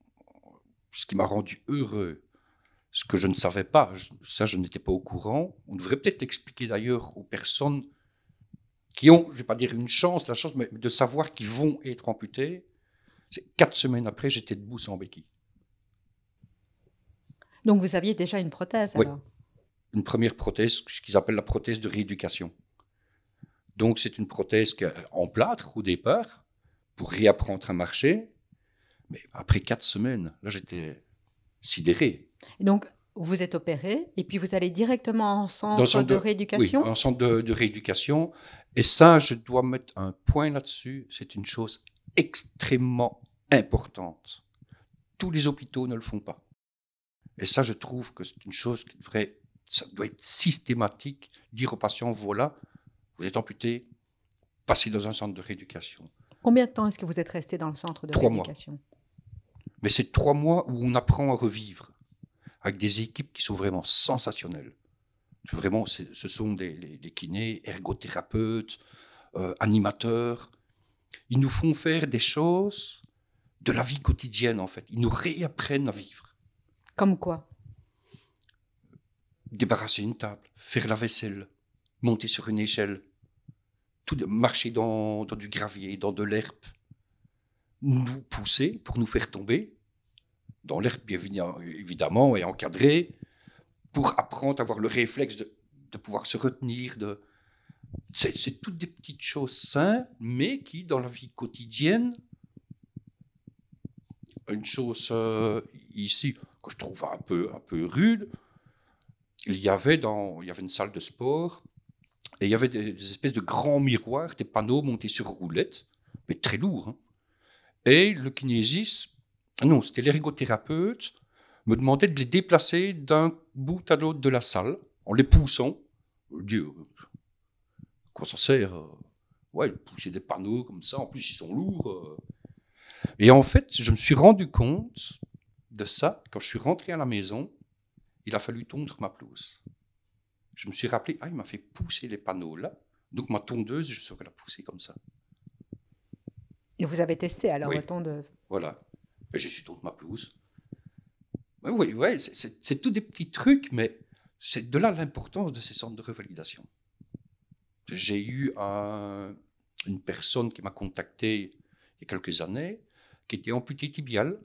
ce qui m'a rendu heureux, ce que je ne savais pas, je- ça, je n'étais pas au courant. On devrait peut-être expliquer d'ailleurs aux personnes qui ont, je ne vais pas dire une chance, la chance, mais de savoir qu'ils vont être amputés. C'est quatre semaines après, j'étais debout sans béquille. Donc vous aviez déjà une prothèse Oui. alors? Une première prothèse, ce qu'ils appellent la prothèse de rééducation. Donc, c'est une prothèse que- en plâtre au départ, pour réapprendre à marcher. Mais après quatre semaines, là, j'étais sidéré. Et donc vous êtes opéré et puis vous allez directement en centre, Dans le centre de, de- rééducation? Oui, en centre de, de rééducation. Et ça, je dois mettre un point là-dessus. C'est une chose extrêmement importante. Tous les hôpitaux ne le font pas. Et ça, je trouve que c'est une chose qui devrait, ça doit être systématique. Dire aux patients, voilà, vous êtes amputé, passez dans un centre de rééducation. Combien de temps est-ce que vous êtes resté dans le centre de Trois mois. rééducation? Mais c'est trois mois où on apprend à revivre avec des équipes qui sont vraiment sensationnelles. Vraiment, ce sont des les, les kinés, ergothérapeutes, euh, animateurs. Ils nous font faire des choses de la vie quotidienne, en fait. Ils nous réapprennent à vivre. Comme quoi? Débarrasser une table, faire la vaisselle, monter sur une échelle, tout, marcher dans, du gravier, dans de l'herbe, nous pousser pour nous faire tomber, dans l'herbe évidemment- et encadré, pour apprendre à avoir le réflexe de, pouvoir se retenir. C'est toutes des petites choses simples, mais qui, dans la vie quotidienne, une chose euh, ici que je trouve un peu, un peu rude, il y avait dans, il y avait une salle de sport Et il y avait des, espèces de grands miroirs, des panneaux montés sur roulettes, mais très lourds. hein. Et le kinésiste, non, c'était l'ergothérapeute, me demandait de les déplacer d'un bout à l'autre de la salle en les poussant. Euh, quoi ça sert euh Ouais, pousser des panneaux comme ça, en plus ils sont lourds. euh. Et en fait, je me suis rendu compte de ça quand je suis rentré à la maison. Il a fallu tondre ma pelouse. Je me suis rappelé, ah, il m'a fait pousser les panneaux là. Donc ma tondeuse, je saurais la pousser comme ça. Et vous avez testé alors Oui. la tondeuse? Voilà. Et j'ai su tondre ma pelouse. Ouais, Oui, ouais, c'est- tous des petits trucs, mais c'est de là l'importance de ces centres de revalidation. J'ai eu un- une personne qui m'a contacté il y a quelques années, qui était amputée tibiale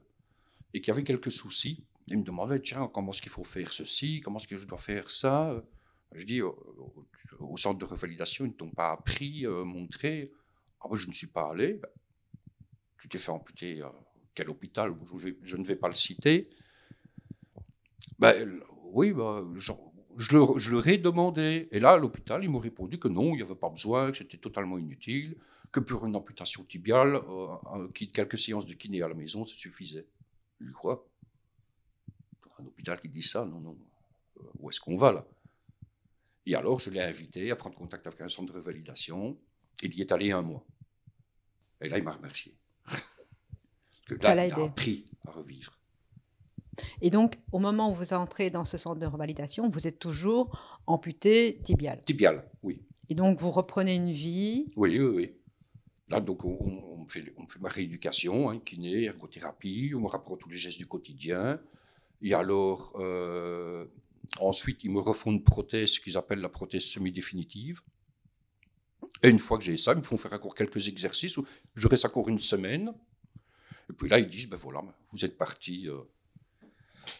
et qui avait quelques soucis. Il me demandait, tiens, comment est-ce qu'il faut faire ceci, comment est-ce que je dois faire ça? Je dis, au, centre de revalidation, ils ne t'ont pas appris, euh, montré. Ah, ben, je ne suis pas allé. Ben, tu t'es fait amputer à quel hôpital? Je, ne vais pas le citer. Ben, oui, ben, je, le- leur ai demandé. Et là, à l'hôpital, ils m'ont répondu que non, il n'y avait pas besoin, que c'était totalement inutile, que pour une amputation tibiale, euh, quelques séances de kiné à la maison, ça suffisait. Je quoi? Un hôpital qui dit ça? Non, non. Euh, Où est-ce qu'on va là? Et alors, je l'ai invité à prendre contact avec un centre de revalidation. Il y est allé un mois. Et là, il m'a remercié. Que Ça là, l'a il a aidé. appris à revivre. Et donc, au moment où vous entrez dans ce centre de revalidation, vous êtes toujours amputé tibial. Tibial, oui. Et donc, vous reprenez une vie. Oui, oui, oui. Là, donc, on, on- fait, on fait ma rééducation, hein, kiné, ergothérapie, on me rapprend tous les gestes du quotidien. Et alors, euh, ensuite, ils me refont une prothèse qu'ils appellent la prothèse semi-définitive. Et une fois que j'ai ça, ils me font faire encore quelques exercices. où Je reste encore une semaine. Et puis là, ils disent, ben voilà, vous êtes parti. euh,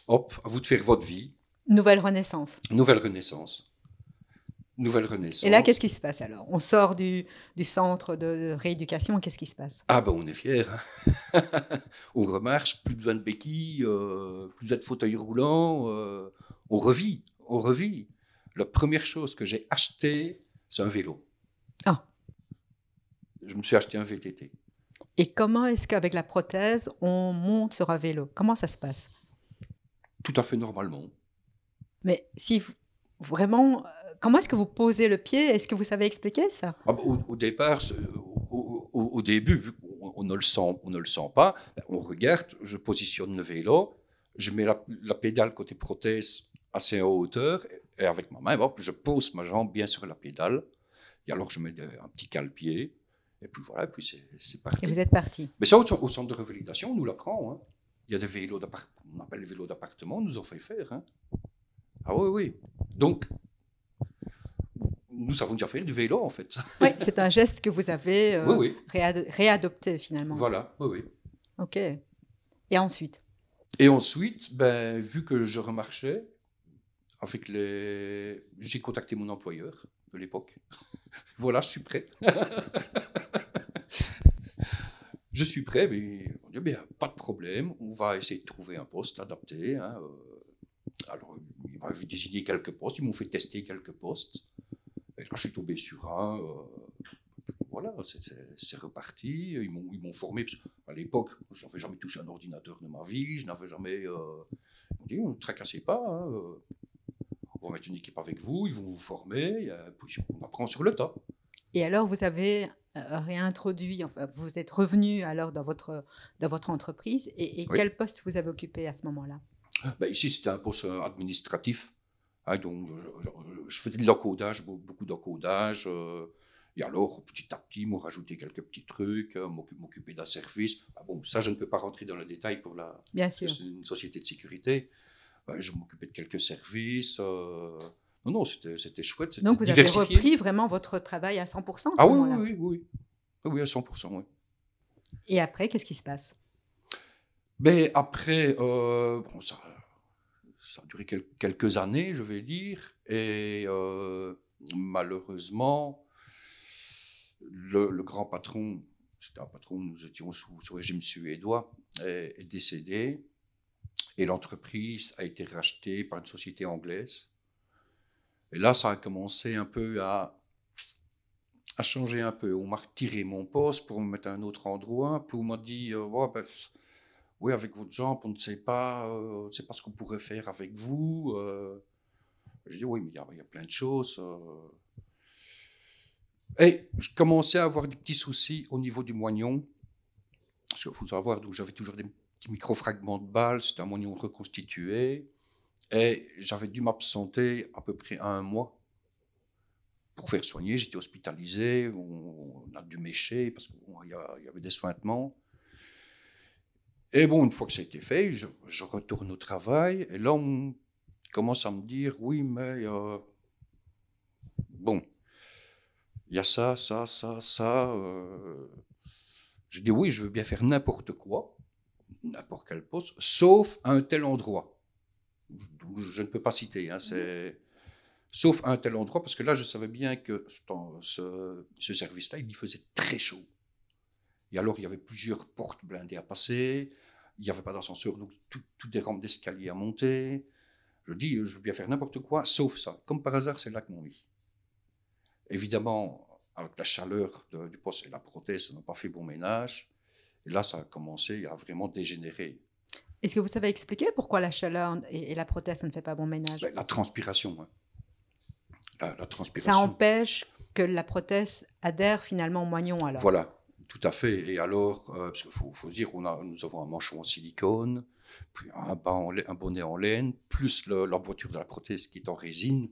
hop, à vous de faire votre vie. Nouvelle renaissance. Nouvelle renaissance. Nouvelle renaissance. Et là, qu'est-ce qui se passe alors? On sort du, du centre de rééducation, qu'est-ce qui se passe? Ah ben on est fiers. hein. on remarche, plus besoin de béquilles, euh, plus besoin de fauteuil roulant. euh, on revit, on revit. La première chose que j'ai acheté, c'est un vélo. Ah. Je me suis acheté un VTT. Et comment est-ce qu'avec la prothèse, on monte sur un vélo? Comment ça se passe? Tout à fait normalement. Mais si vraiment, euh, comment est-ce que vous posez le pied? Est-ce que vous savez expliquer ça? Ah ben, au, au départ, au, au- au début, vu qu'on on ne le sent, on ne le sent pas, ben, on regarde, je positionne le vélo, je mets la, la pédale côté prothèse assez en hauteur, et, avec ma main, hop, je pose ma jambe bien sur la pédale, et alors je mets un petit cale-pied, et puis voilà, et puis c'est- parti. Et vous êtes parti. Mais ça, au, au centre de revalidation, on nous l'apprend. Hein. Il y a des vélos d'appartement, on appelle les vélos d'appartement, on nous en fait faire. hein. Ah oui, oui. Donc, nous savons déjà faire du vélo, en fait. Oui, c'est un geste que vous avez euh, Oui, oui. réad- réadopté finalement. Voilà, oui, oui. Ok. Et ensuite? Et ensuite, ben, vu que je remarchais, avec les... j'ai contacté mon employeur de l'époque. voilà, je suis prêt. je suis prêt, mais on dit, bien, pas de problème, on va essayer de trouver un poste adapté. hein, euh. Alors, ils m'avaient désigné quelques postes, ils m'ont fait tester quelques postes. Et là, je suis tombé sur un. euh, voilà, c'est- reparti. Ils m'ont formé. qu'à l'époque, je n'avais jamais touché un ordinateur de ma vie. Je n'avais jamais. euh, m'ont dit, ne tracassez pas. hein, on va mettre une équipe avec vous. Ils vont vous former. on apprend sur le tas. Et alors, vous avez euh, réintroduit, enfin, vous êtes revenu alors dans votre, dans votre entreprise. Et, et Oui. quel poste vous avez occupé à ce moment-là? Ben, ici, c'était un poste euh, administratif. hein, donc, je, faisais de l'encodage, beau- beaucoup d'encodage. euh, et alors, petit à petit, ils m'ont rajouté quelques petits trucs, euh, m'occu- m'occuper d'un service. Ah bon, ça, je ne peux pas rentrer dans le détail pour la, Bien sûr. c'est une société de sécurité. Ben, je m'occupais de quelques services. euh, Non, non, c'était c'était chouette. c'était Donc, vous avez repris vraiment votre travail à 100% à ce Ah oui, oui, oui, oui. Oui, à 100%, oui. Et après, qu'est-ce qui se passe? Mais après, euh, bon, ça, ça a duré quel- quelques années, je vais dire, et euh, malheureusement, le, le grand patron, c'était un patron, nous étions sous, sous régime suédois, est, est décédé, et l'entreprise a été rachetée par une société anglaise. Et là, ça a commencé un peu à a changé un peu. On m'a retiré mon poste pour me mettre à un autre endroit, pour m'a dit, euh, ben, oui, avec votre jambe, on ne sait pas, euh, on ce qu'on pourrait faire avec vous. Euh. Je dis, oui, mais il y, a plein de choses. Et je commençais à avoir des petits soucis au niveau du moignon. Parce qu'il faut savoir, j'avais toujours des petits micro-fragments de balles, c'était un moignon reconstitué. Et j'avais dû m'absenter à peu près un mois pour faire soigner. J'étais hospitalisé, on, a dû mécher parce qu'il y, avait des sointements. Et bon, une fois que ça a été fait, je, retourne au travail et là, on commence à me dire oui, mais euh, bon, il y a ça, ça, ça, ça. Euh. Je dis oui, je veux bien faire n'importe quoi, n'importe quel poste, sauf un tel endroit. Je, ne peux pas citer, hein, sauf un tel endroit, parce que là, je savais bien que ce, ce service-là, il y faisait très chaud. Et alors, il y avait plusieurs portes blindées à passer, il n'y avait pas d'ascenseur, donc toutes des rampes d'escalier à monter. Je dis, je veux bien faire n'importe quoi, sauf ça. Comme par hasard, c'est là que m'ont mis. Évidemment, avec la chaleur du poste et la prothèse, ça n'a pas fait bon ménage. Et là, ça a commencé à vraiment dégénérer. Est-ce que vous savez expliquer pourquoi la chaleur et, la prothèse, ne fait pas bon ménage? Ben, La transpiration. Hein la, transpiration. Ça empêche que la prothèse adhère finalement au moignon alors? Voilà, tout à fait. Et alors, euh, parce qu'il faut, faut, dire, on a, nous avons un manchon en silicone, puis un, un bonnet en laine, plus la voiture de la prothèse qui est en résine.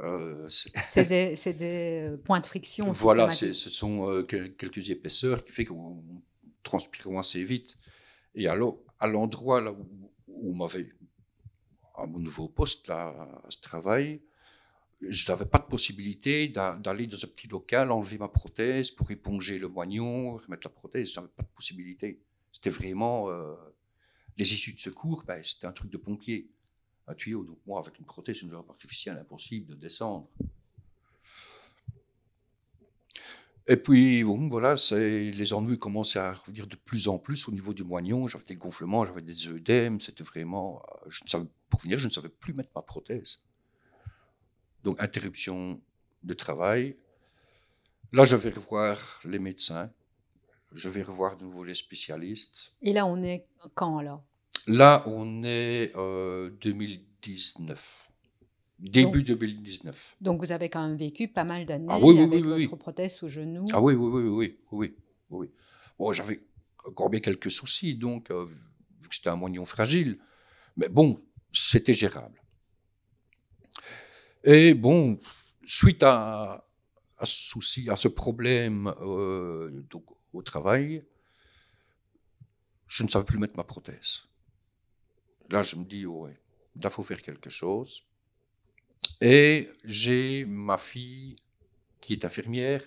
Euh, c'est des, des, euh, points de friction. Voilà, ce sont quelques épaisseurs qui fait qu'on transpire assez vite. Et alors, à l'endroit là où, où m'avait, à mon nouveau poste, là, à ce travail, je n'avais pas de possibilité d'aller dans un petit local, enlever ma prothèse pour éponger le moignon, remettre la prothèse. Je n'avais pas de possibilité. C'était vraiment. Euh, les issues de secours, ben, c'était un truc de pompier, un tuyau. Donc, moi, avec une prothèse, une jambe artificielle, impossible de descendre. Et puis, bon, voilà, les ennuis commençaient à revenir de plus en plus au niveau du moignon. J'avais des gonflements, j'avais des œdèmes. C'était vraiment. Euh, je ne savais, pour finir, je ne savais plus mettre ma prothèse. Donc, interruption de travail. Là, je vais revoir les médecins. Je vais revoir de nouveau les spécialistes. Et là, on est quand alors? Là, on est euh, 2019. Début 2019. Donc, vous avez quand même vécu pas mal d'années ah, oui, oui, avec oui, votre prothèse sous genou. Ah oui, oui, oui, oui, oui, oui. Bon, j'avais encore bien quelques soucis, donc, euh, vu que c'était un moignon fragile. Mais bon, c'était gérable. Et bon, suite à, ce souci, à ce problème euh, donc, au travail, je ne savais plus mettre ma prothèse. Là, je me dis, ouais, il faut faire quelque chose. Et j'ai ma fille qui est infirmière,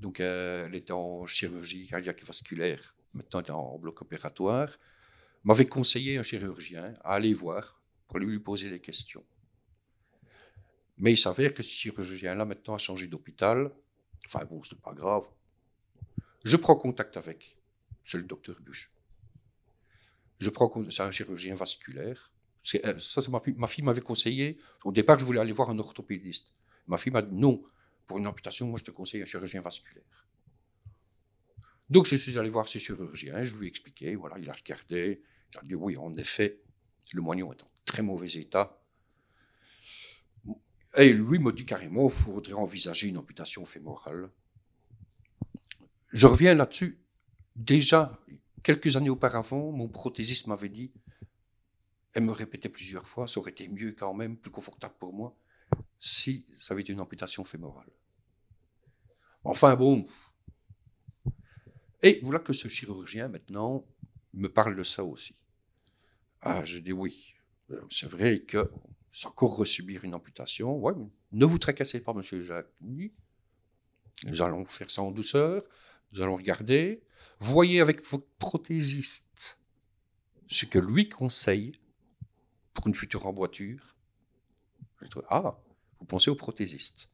donc elle est en chirurgie cardiaque et vasculaire, maintenant elle est en bloc opératoire, m'avait conseillé un chirurgien à aller voir pour lui poser des questions. Mais il s'avère que ce chirurgien-là, maintenant, a changé d'hôpital. Enfin bon, c'est pas grave. Je prends contact avec. C'est le docteur Buch. Je prends c'est un chirurgien vasculaire. Euh, ça, ma, ma fille m'avait conseillé. Au départ, je voulais aller voir un orthopédiste. Ma fille m'a dit non, pour une amputation, moi, je te conseille un chirurgien vasculaire. Donc, je suis allé voir ce chirurgien, je lui ai expliqué, voilà, il a regardé, il a dit oui, en effet, le moignon est en très mauvais état, et lui me dit carrément qu'il faudrait envisager une amputation fémorale. Je reviens là-dessus. Déjà, quelques années auparavant, mon prothésiste m'avait dit, elle me répétait plusieurs fois, ça aurait été mieux quand même, plus confortable pour moi, si ça avait été une amputation fémorale. Enfin bon. Et voilà que ce chirurgien, maintenant, me parle de ça aussi. Ah, je dis oui. C'est vrai que c'est encore resubir une amputation. Ouais, ne vous tracassez pas, monsieur Jacques. Nous allons faire ça en douceur. Nous allons regarder. Voyez avec votre prothésiste ce que lui conseille pour une future emboîture. Ah, vous pensez au prothésiste.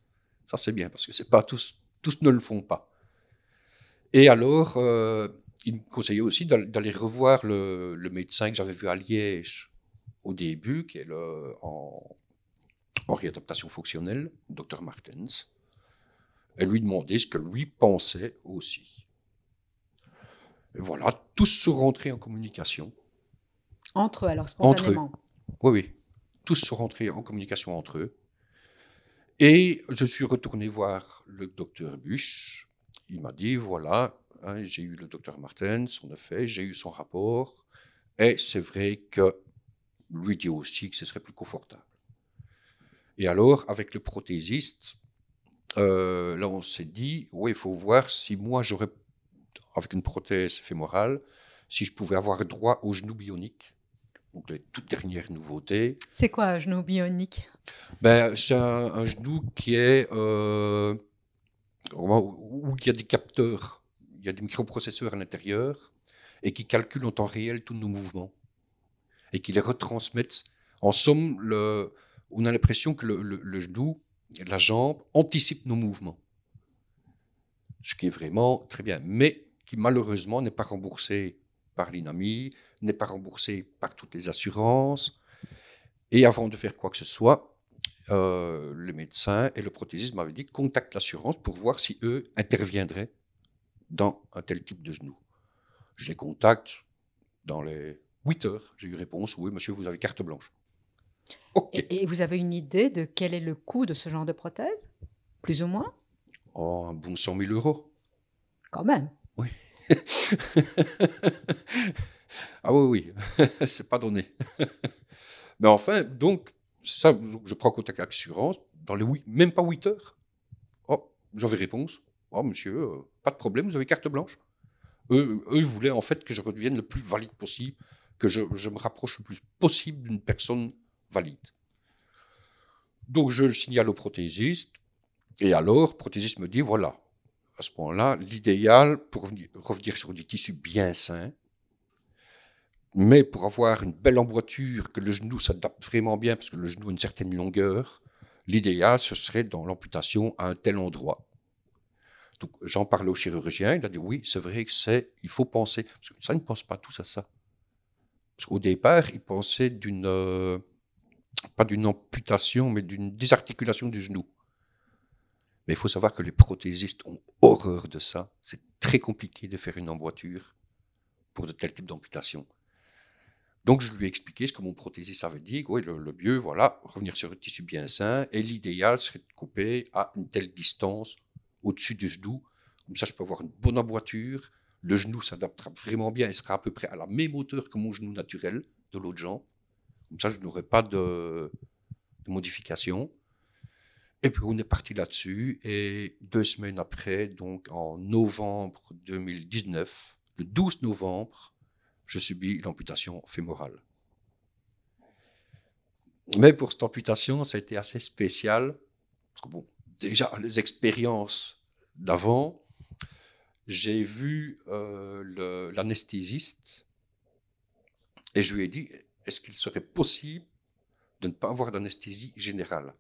Ça, c'est bien, parce que c'est pas tous, tous ne le font pas. Et alors, euh, il me conseillait aussi d'aller revoir le, le médecin que j'avais vu à Liège au début, qui est le, en, réadaptation fonctionnelle, Dr Martens. et lui demander ce que lui pensait aussi. Et voilà, tous sont rentrés en communication. Entre eux, alors spontanément. Entre Oui, oui. Tous sont rentrés en communication entre eux. Et je suis retourné voir le docteur Buch. Il m'a dit, voilà, hein, j'ai eu le docteur Martin, son effet, j'ai eu son rapport. Et c'est vrai que lui dit aussi que ce serait plus confortable. Et alors, avec le prothésiste, euh, là, on s'est dit, oui, il faut voir si moi, j'aurais, avec une prothèse fémorale, si je pouvais avoir droit au genou bionique. Donc, les toutes dernières nouveautés. C'est quoi un genou bionique? Ben, C'est un, genou qui est. Euh, où il y a des capteurs, il y a des microprocesseurs à l'intérieur et qui calculent en temps réel tous nos mouvements et qui les retransmettent. En somme, le, on a l'impression que le, le, genou, la jambe, anticipe nos mouvements. Ce qui est vraiment très bien, mais qui malheureusement n'est pas remboursé par l'INAMI, n'est pas remboursé par toutes les assurances. Et avant de faire quoi que ce soit, euh, le médecin et le prothésiste m'avaient dit contacte l'assurance pour voir si eux interviendraient dans un tel type de genou. Je les contacte dans les 8 heures. J'ai eu réponse oui, monsieur, vous avez carte blanche. Et, vous avez une idée de quel est le coût de ce genre de prothèse? Plus ou moins? Oh, un bon 100 000 euros. Quand même. Oui. Ah oui, oui, c'est pas donné. Mais enfin, donc, ça, je prends contact avec l'assurance, dans les 8, même pas 8 heures. Oh, j'avais réponse. Oh, monsieur, euh, pas de problème, vous avez carte blanche. Eux, voulaient en fait que je redevienne le plus valide possible, que je, je me rapproche le plus possible d'une personne valide. Donc je le signale au prothésiste, et alors, le prothésiste me dit, voilà, à ce moment-là, l'idéal pour revenir sur des tissus bien sains, mais pour avoir une belle emboîture, que le genou s'adapte vraiment bien, parce que le genou a une certaine longueur, l'idéal, ce serait dans l'amputation à un tel endroit. Donc j'en parle au chirurgien, il a dit oui, c'est vrai que c'est, il faut penser, parce que ça ne pense pas tous à ça. Parce qu'au départ, il pensait d'une, euh, pas d'une amputation, mais d'une désarticulation du genou. Mais il faut savoir que les prothésistes ont horreur de ça. C'est très compliqué de faire une emboîture pour de tels types d'amputation. Donc je lui ai expliqué ce que mon prothésiste avait dit. Oui, le, mieux, voilà, revenir sur un tissu bien sain. Et l'idéal serait de couper à une telle distance au-dessus du genou. Comme ça, je peux avoir une bonne emboîture. Le genou s'adaptera vraiment bien et sera à peu près à la même hauteur que mon genou naturel de l'autre jambe. Comme ça, je n'aurai pas de, modification. Et puis on est parti là-dessus. Et deux semaines après, donc en novembre 2019, le 12 novembre, je subis l'amputation fémorale. Mais pour cette amputation, ça a été assez spécial. Parce que bon, déjà, les expériences d'avant, j'ai vu euh, l'anesthésiste et je lui ai dit est-ce qu'il serait possible de ne pas avoir d'anesthésie générale?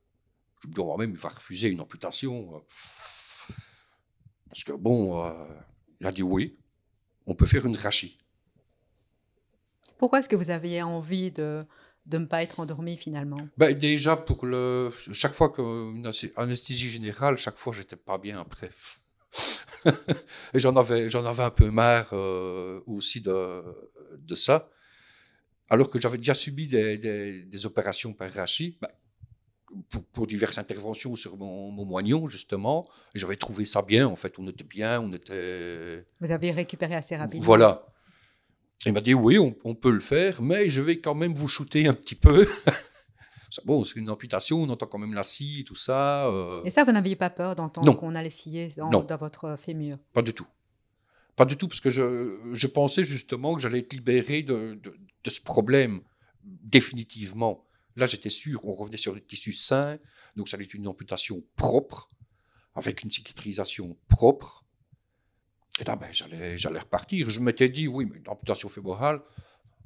Je me dis, oh, même, il va refuser une amputation. Euh, parce que, bon, euh, il a dit oui, on peut faire une rachie. Pourquoi est-ce que vous aviez envie de, de ne pas être endormi finalement? Ben, Déjà, pour le, chaque fois qu'une anesthésie générale, chaque fois, j'étais pas bien après. Et j'en avais, j'en avais un peu marre euh, aussi de, de ça alors que j'avais déjà subi des, opérations par rachis, bah, pour, diverses interventions sur mon, moignon, justement. J'avais trouvé ça bien, en fait. On était bien, on était. Vous avez récupéré assez rapidement. Voilà. Il m'a dit oui, on, peut le faire, mais je vais quand même vous shooter un petit peu. bon, c'est une amputation, on entend quand même la scie, tout ça. Euh. Et ça, vous n'aviez pas peur d'entendre qu'on allait scier dans, dans votre fémur? Pas du tout. Pas du tout, parce que je, je pensais justement que j'allais être libéré de, de, ce problème définitivement. Là, j'étais sûr, on revenait sur le tissu sain, donc ça allait être une amputation propre, avec une cicatrisation propre. Et là, ben, j'allais, j'allais repartir. Je m'étais dit, oui, mais une amputation fémorale,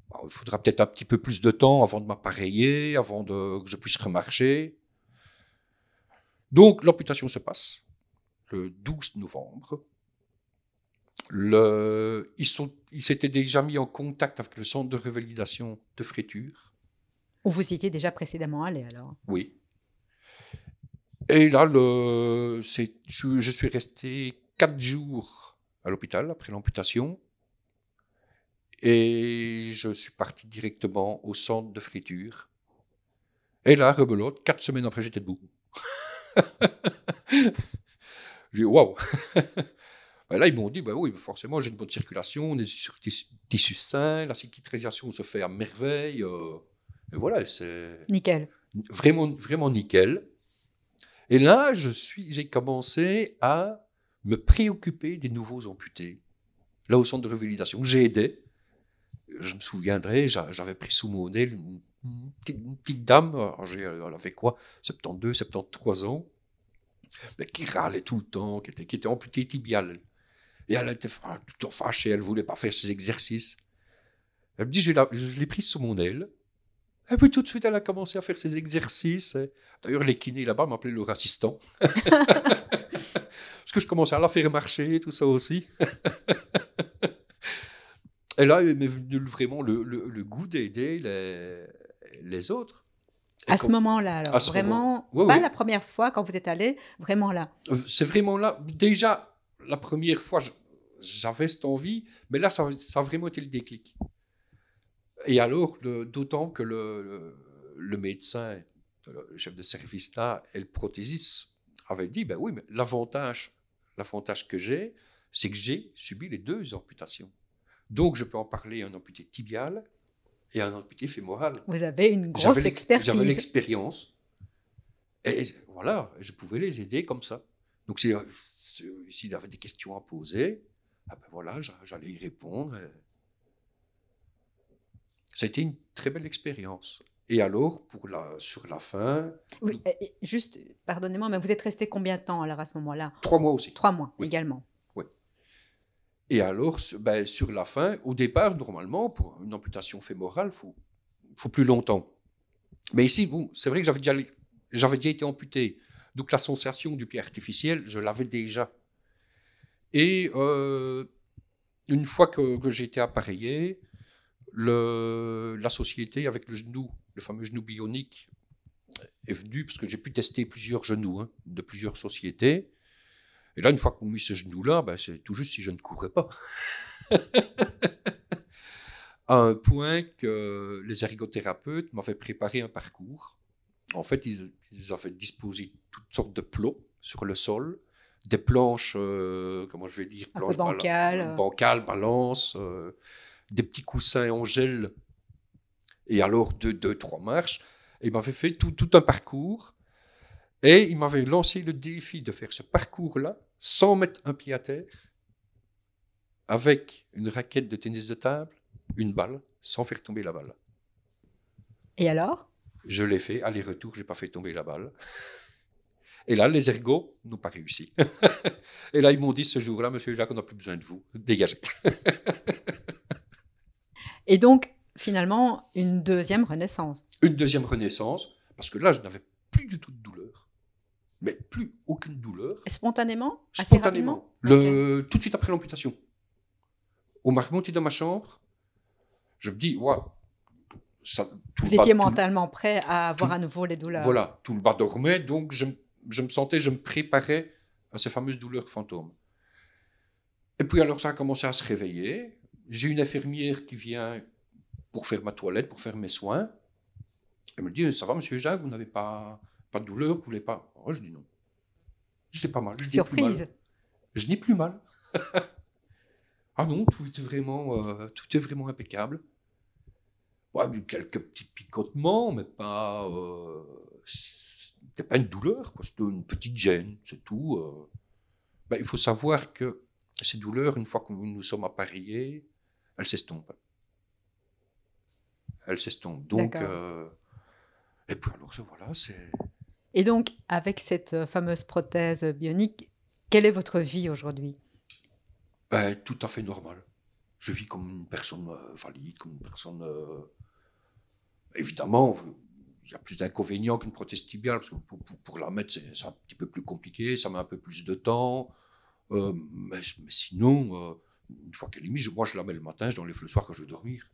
bah, il faudra peut-être un petit peu plus de temps avant de m'appareiller, avant de, que je puisse remarcher. Donc, l'amputation se passe le 12 novembre ils, sont, ils s'étaient déjà mis en contact avec le centre de revalidation de Fréture. Où vous étiez déjà précédemment allé alors Oui. Et là, je, suis resté quatre jours à l'hôpital après l'amputation. Et je suis parti directement au centre de friture. Et là, rebelote, quatre semaines après, j'étais debout. J'ai dit, waouh Ben Là, ils m'ont dit, bah oui, forcément, j'ai une bonne circulation, on est sur tis- tissu sain, la cicatrisation se fait à merveille. euh, et voilà, c'est Nickel. vraiment, vraiment nickel. Et là, je suis, j'ai commencé à me préoccuper des nouveaux amputés. Là, au centre de révalidation, j'ai aidé. Je me souviendrai, j'a- j'avais pris sous mon aile une, petite, une petite dame, elle avait quoi 72, 73 ans, mais qui râlait tout le temps, qui était, qui était amputée tibiale. Et elle était tout le temps fâchée, elle ne voulait pas faire ses exercices. Elle me dit, je, l'ai- je l'ai prise sous mon aile. Et puis tout de suite, elle a commencé à faire ses exercices. D'ailleurs, les kinés là-bas m'appelaient leur assistant. Parce que je commençais à la faire marcher, tout ça aussi. Et là, il m'est venu vraiment le, le- le goût d'aider les, les autres. Et À ce moment-là, alors, À ce vraiment, moment. Pas la première fois quand vous êtes allé, vraiment là. C'est vraiment là. Déjà, la première fois, j'avais cette envie, mais là, ça, ça a vraiment été le déclic. Et alors, d'autant que le, le, le médecin, le chef de service là, et le prothésiste avaient dit, ben oui, mais l'avantage, l'avantage que j'ai, c'est que j'ai subi les deux amputations. Donc, je peux en parler à un amputé tibial et à un amputé fémoral. Vous avez une grosse expertise. J'avais l'expérience. Et voilà, je pouvais les aider comme ça. Donc, c'est- c'est- s'il avait des questions à poser, ah ben voilà, j'a- j'allais y répondre. et- C'était une très belle expérience. Et alors, pour la, sur la fin, Oui, juste, pardonnez-moi, mais vous êtes resté combien de temps alors à ce moment-là? Trois mois aussi. Trois mois Oui. également. Et alors, ben, sur la fin, au départ, normalement, pour une amputation fémorale, il faut, faut plus longtemps. Mais ici, bon, c'est vrai que j'avais déjà, j'avais déjà été amputé. Donc la sensation du pied artificiel, je l'avais déjà. Et euh, une fois que, que j'ai été appareillé, le, la société avec le genou, le fameux genou bionique, est venue, parce que j'ai pu tester plusieurs genoux hein, de plusieurs sociétés. Et là, une fois qu'on a mis ce genou-là, ben, c'est tout juste si je ne courais pas. à un point que les ergothérapeutes m'avaient préparé un parcours. En fait, ils, ils avaient disposé toutes sortes de plots sur le sol, des planches, euh, comment je vais dire, planches bancales, balances, euh, des petits coussins en gel, et alors deux, deux trois marches. Et il m'avait fait tout, tout un parcours. Et il m'avait lancé le défi de faire ce parcours-là sans mettre un pied à terre, avec une raquette de tennis de table, une balle, sans faire tomber la balle. Et alors? Je l'ai fait, aller-retour, j'ai pas fait tomber la balle. Et là, les ergots n'ont pas réussi. Et là, ils m'ont dit ce jour-là, Monsieur Jacques, on n'a plus besoin de vous, dégagez. Et donc, finalement, une deuxième renaissance. Une deuxième renaissance, parce que là, je n'avais plus du tout de douleur. Mais plus aucune douleur. Spontanément Assez Spontanément. rapidement Le, Tout de suite après l'amputation. On m'a remonté dans ma chambre. Je me dis, waouh, ça, tout Vous le bas- étiez tout mentalement prêt à avoir tout- à nouveau les douleurs. Voilà, tout le bas dormait, donc je, je me sentais, je me préparais à ces fameuses douleurs fantômes. Et puis alors ça a commencé à se réveiller. J'ai une infirmière qui vient pour faire ma toilette, pour faire mes soins. Elle me dit, ça va monsieur Jacques, vous n'avez pas, pas de douleur, vous voulez pas? Oh, Je dis non. Je n'ai pas mal. je. Surprise. Je n'ai plus mal. ah non, tout est vraiment, euh, tout est vraiment impeccable. Ouais, quelques petits picotements, mais pas. Euh, c'était pas une douleur, quoi. C'était une petite gêne, c'est tout. euh. Ben, il faut savoir que ces douleurs, une fois que nous sommes appareillés, elles s'estompent. Elles s'estompent. Donc, euh, et puis alors, voilà, c'est. Et donc, avec cette euh, fameuse prothèse bionique, quelle est votre vie aujourd'hui? Ben, tout à fait normal. Je vis comme une personne euh, valide, comme une personne. euh, Évidemment, il y a plus d'inconvénients qu'une prothèse tibiale, parce que pour, pour- pour la mettre, c'est un petit peu plus compliqué, ça met un peu plus de temps. Euh, mais, mais sinon, une fois qu'elle est mise, moi je la mets le matin, je l'enlève le soir quand je vais dormir.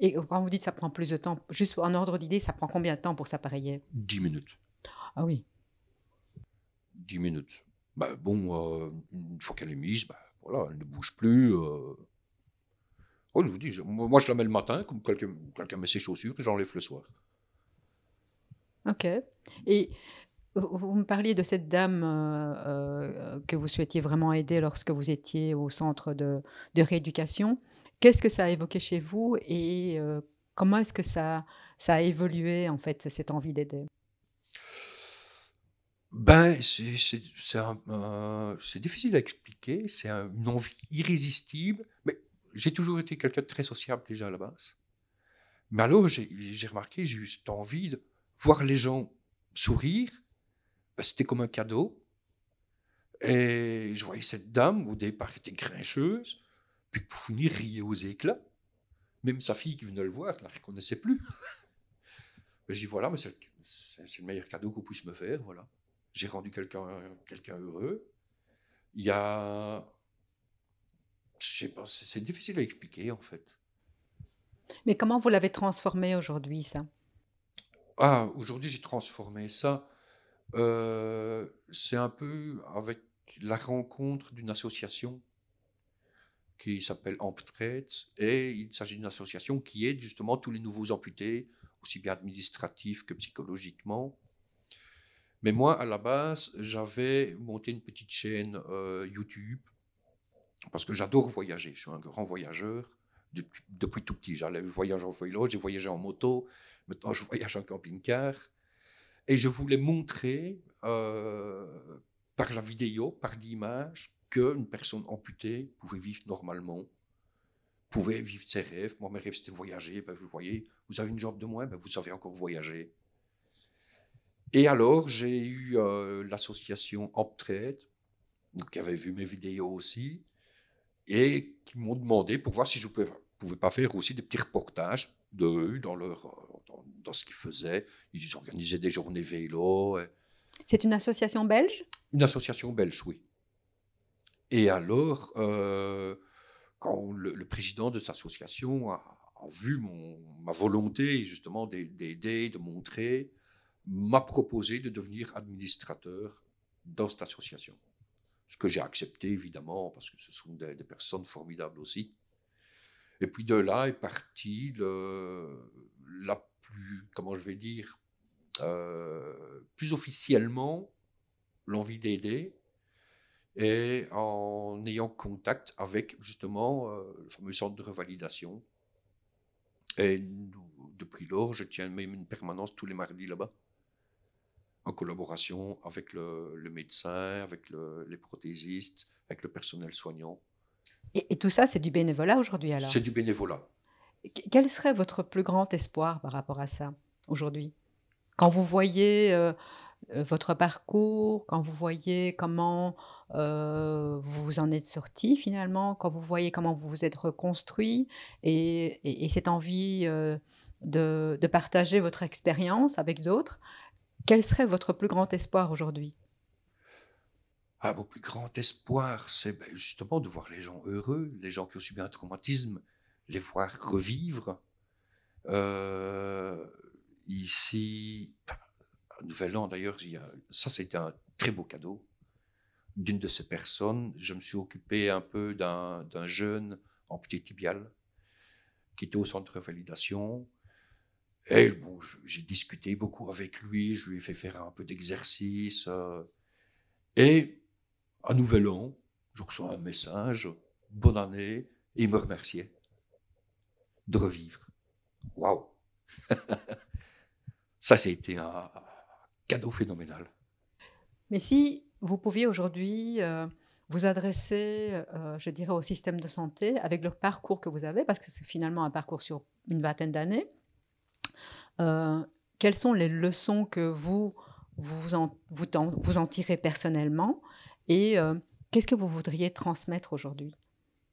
Et quand vous dites ça prend plus de temps, juste en ordre d'idée, ça prend combien de temps pour s'appareiller? 10 minutes. Ah oui. 10 minutes. Ben, bon, euh, une fois qu'elle est mise, ben, voilà, elle ne bouge plus. euh. Oh, je vous dis, moi je la mets le matin, comme quelqu'un quelqu'un met ses chaussures, et j'enlève le soir. OK. Et vous me parliez de cette dame, heu heu, que vous souhaitiez vraiment aider lorsque vous étiez au centre de rééducation. Qu'est-ce que ça a évoqué chez vous et heu, comment est-ce que ça a évolué, en fait, cette envie d'aider? Ben, c'est difficile à expliquer, c'est un une envie irrésistible, mais j'ai toujours été quelqu'un de très sociable déjà à la base. Mais alors j'ai remarqué, j'ai eu cette envie de voir les gens sourire, ben, c'était comme un cadeau et je voyais cette dame, au départ, qui était grincheuse, puis pour finir, riait aux éclats. Même sa fille qui venait le voir ne la reconnaissait plus. Je dis: «Voilà, mais c'est le meilleur cadeau qu'on puisse me faire, voilà». J'ai rendu quelqu'un quelqu'un heureux. Il y a je sais pas, c'est c'est difficile à expliquer, en fait. Mais comment vous l'avez transformé aujourd'hui, ça? Ah, aujourd'hui, j'ai transformé ça, c'est un peu avec la rencontre d'une association qui s'appelle Amptrade et il s'agit d'une association qui aide justement tous les nouveaux amputés, aussi bien administratifs que psychologiquement. Mais moi, à la base, j'avais monté une petite chaîne, YouTube parce que j'adore voyager. Je suis un grand voyageur depuis depuis tout petit. J'allais je voyage en vélo, j'ai voyagé en moto, maintenant je voyage en camping-car et je voulais montrer, heu, par la vidéo, par l'image, qu'une personne amputée pouvait vivre normalement, pouvait vivre ses rêves. Moi, mes rêves, c'était voyager. Ben, vous voyez, vous avez une jambe de moins, ben, vous savez encore voyager. Et alors, j'ai eu, heu, l'association Amptrade, qui avait vu mes vidéos aussi et qui m'ont demandé pour voir si je pouvais pouvais pas faire aussi des petits reportages d'eux dans leur, dans dans ce qu'ils faisaient. Ils organisaient des journées vélo et C'est une association belge? une association belge, oui. Et alors, heu, quand le le président de cette association a a vu mon ma volonté justement d'ai d'aider, de montrer, m'a proposé de devenir administrateur dans cette association. Ce que j'ai accepté évidemment parce que ce sont des des personnes formidables aussi. Et puis de là est parti le la plus comment je vais dire? Heu, plus officiellement, l'envie d'aider et en ayant contact avec justement, heu, le fameux centre de revalidation. Et depuis lors, je tiens même une permanence tous les mardis là-bas. En collaboration avec le médecin, avec le les prothésistes, avec le personnel soignant. Et et tout ça, c'est du bénévolat aujourd'hui C'est alors? du bénévolat. Qu quel serait votre plus grand espoir par rapport à ça, aujourd'hui? Quand vous voyez, heu heu, votre parcours, quand vous voyez comment, heu, vous vous en êtes sortis finalement, quand vous voyez comment vous vous êtes reconstruit et et et cette envie, de de partager votre expérience avec d'autres, quel serait votre plus grand espoir aujourd'hui? Mon plus grand espoir, c'est, beh, justement de voir les gens heureux, les gens qui ont subi un traumatisme, les voir revivre. Heu, ici, à Nouvel An d'ailleurs, ça, c'était un très beau cadeau d'une de ces personnes. Je me suis occupé un peu d'un jeune amputé tibial qui était au centre de revalidation et bon, j'ai discuté beaucoup avec lui, je lui ai fait faire un peu d'exercice, heu et à Nouvel An, je reçois un message: «Bonne année» et il me remerciait de revivre. Waouh! Ça, c'était un cadeau phénoménal. Mais si vous pouviez aujourd'hui, heu, vous adresser, heu, je dirais au système de santé avec le parcours que vous avez, parce que c'est finalement un parcours sur une vingtaine d'années. Heu, quelles sont les leçons que vous vous en tirez personnellement et heu, qu'est-ce que vous voudriez transmettre aujourd'hui?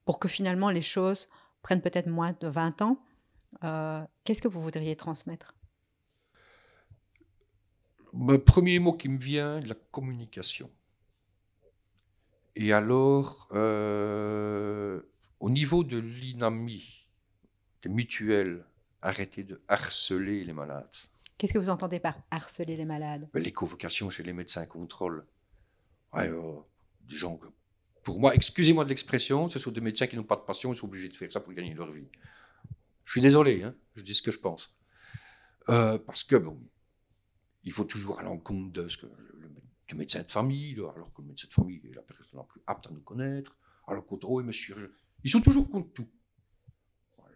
Pour que finalement les choses prennent peut-être moins de 20 ans, heu, qu'est-ce que vous voudriez transmettre? Le premier mot qui me vient, la communication. Et alors, heu, au niveau de l'INAMI, des mutuelles, arrêter de harceler les malades. Qu'est-ce que vous entendez par harceler les malades? Bah, les convocations chez les médecins contrôle. Euh, des gens, que- pour moi, excusez-moi de l'expression, ce sont des médecins qui n'ont pas de passion, ils sont obligés de faire ça pour gagner leur vie. Je suis désolé, hein, je dis ce que je pense. Euh, parce que, bon, il faut toujours à l'encontre de ce que le, du médecin de famille, alors que le médecin de famille est la personne la plus apte à nous connaître, alors qu'autre, oh, monsieur, je- ils sont toujours contre tout.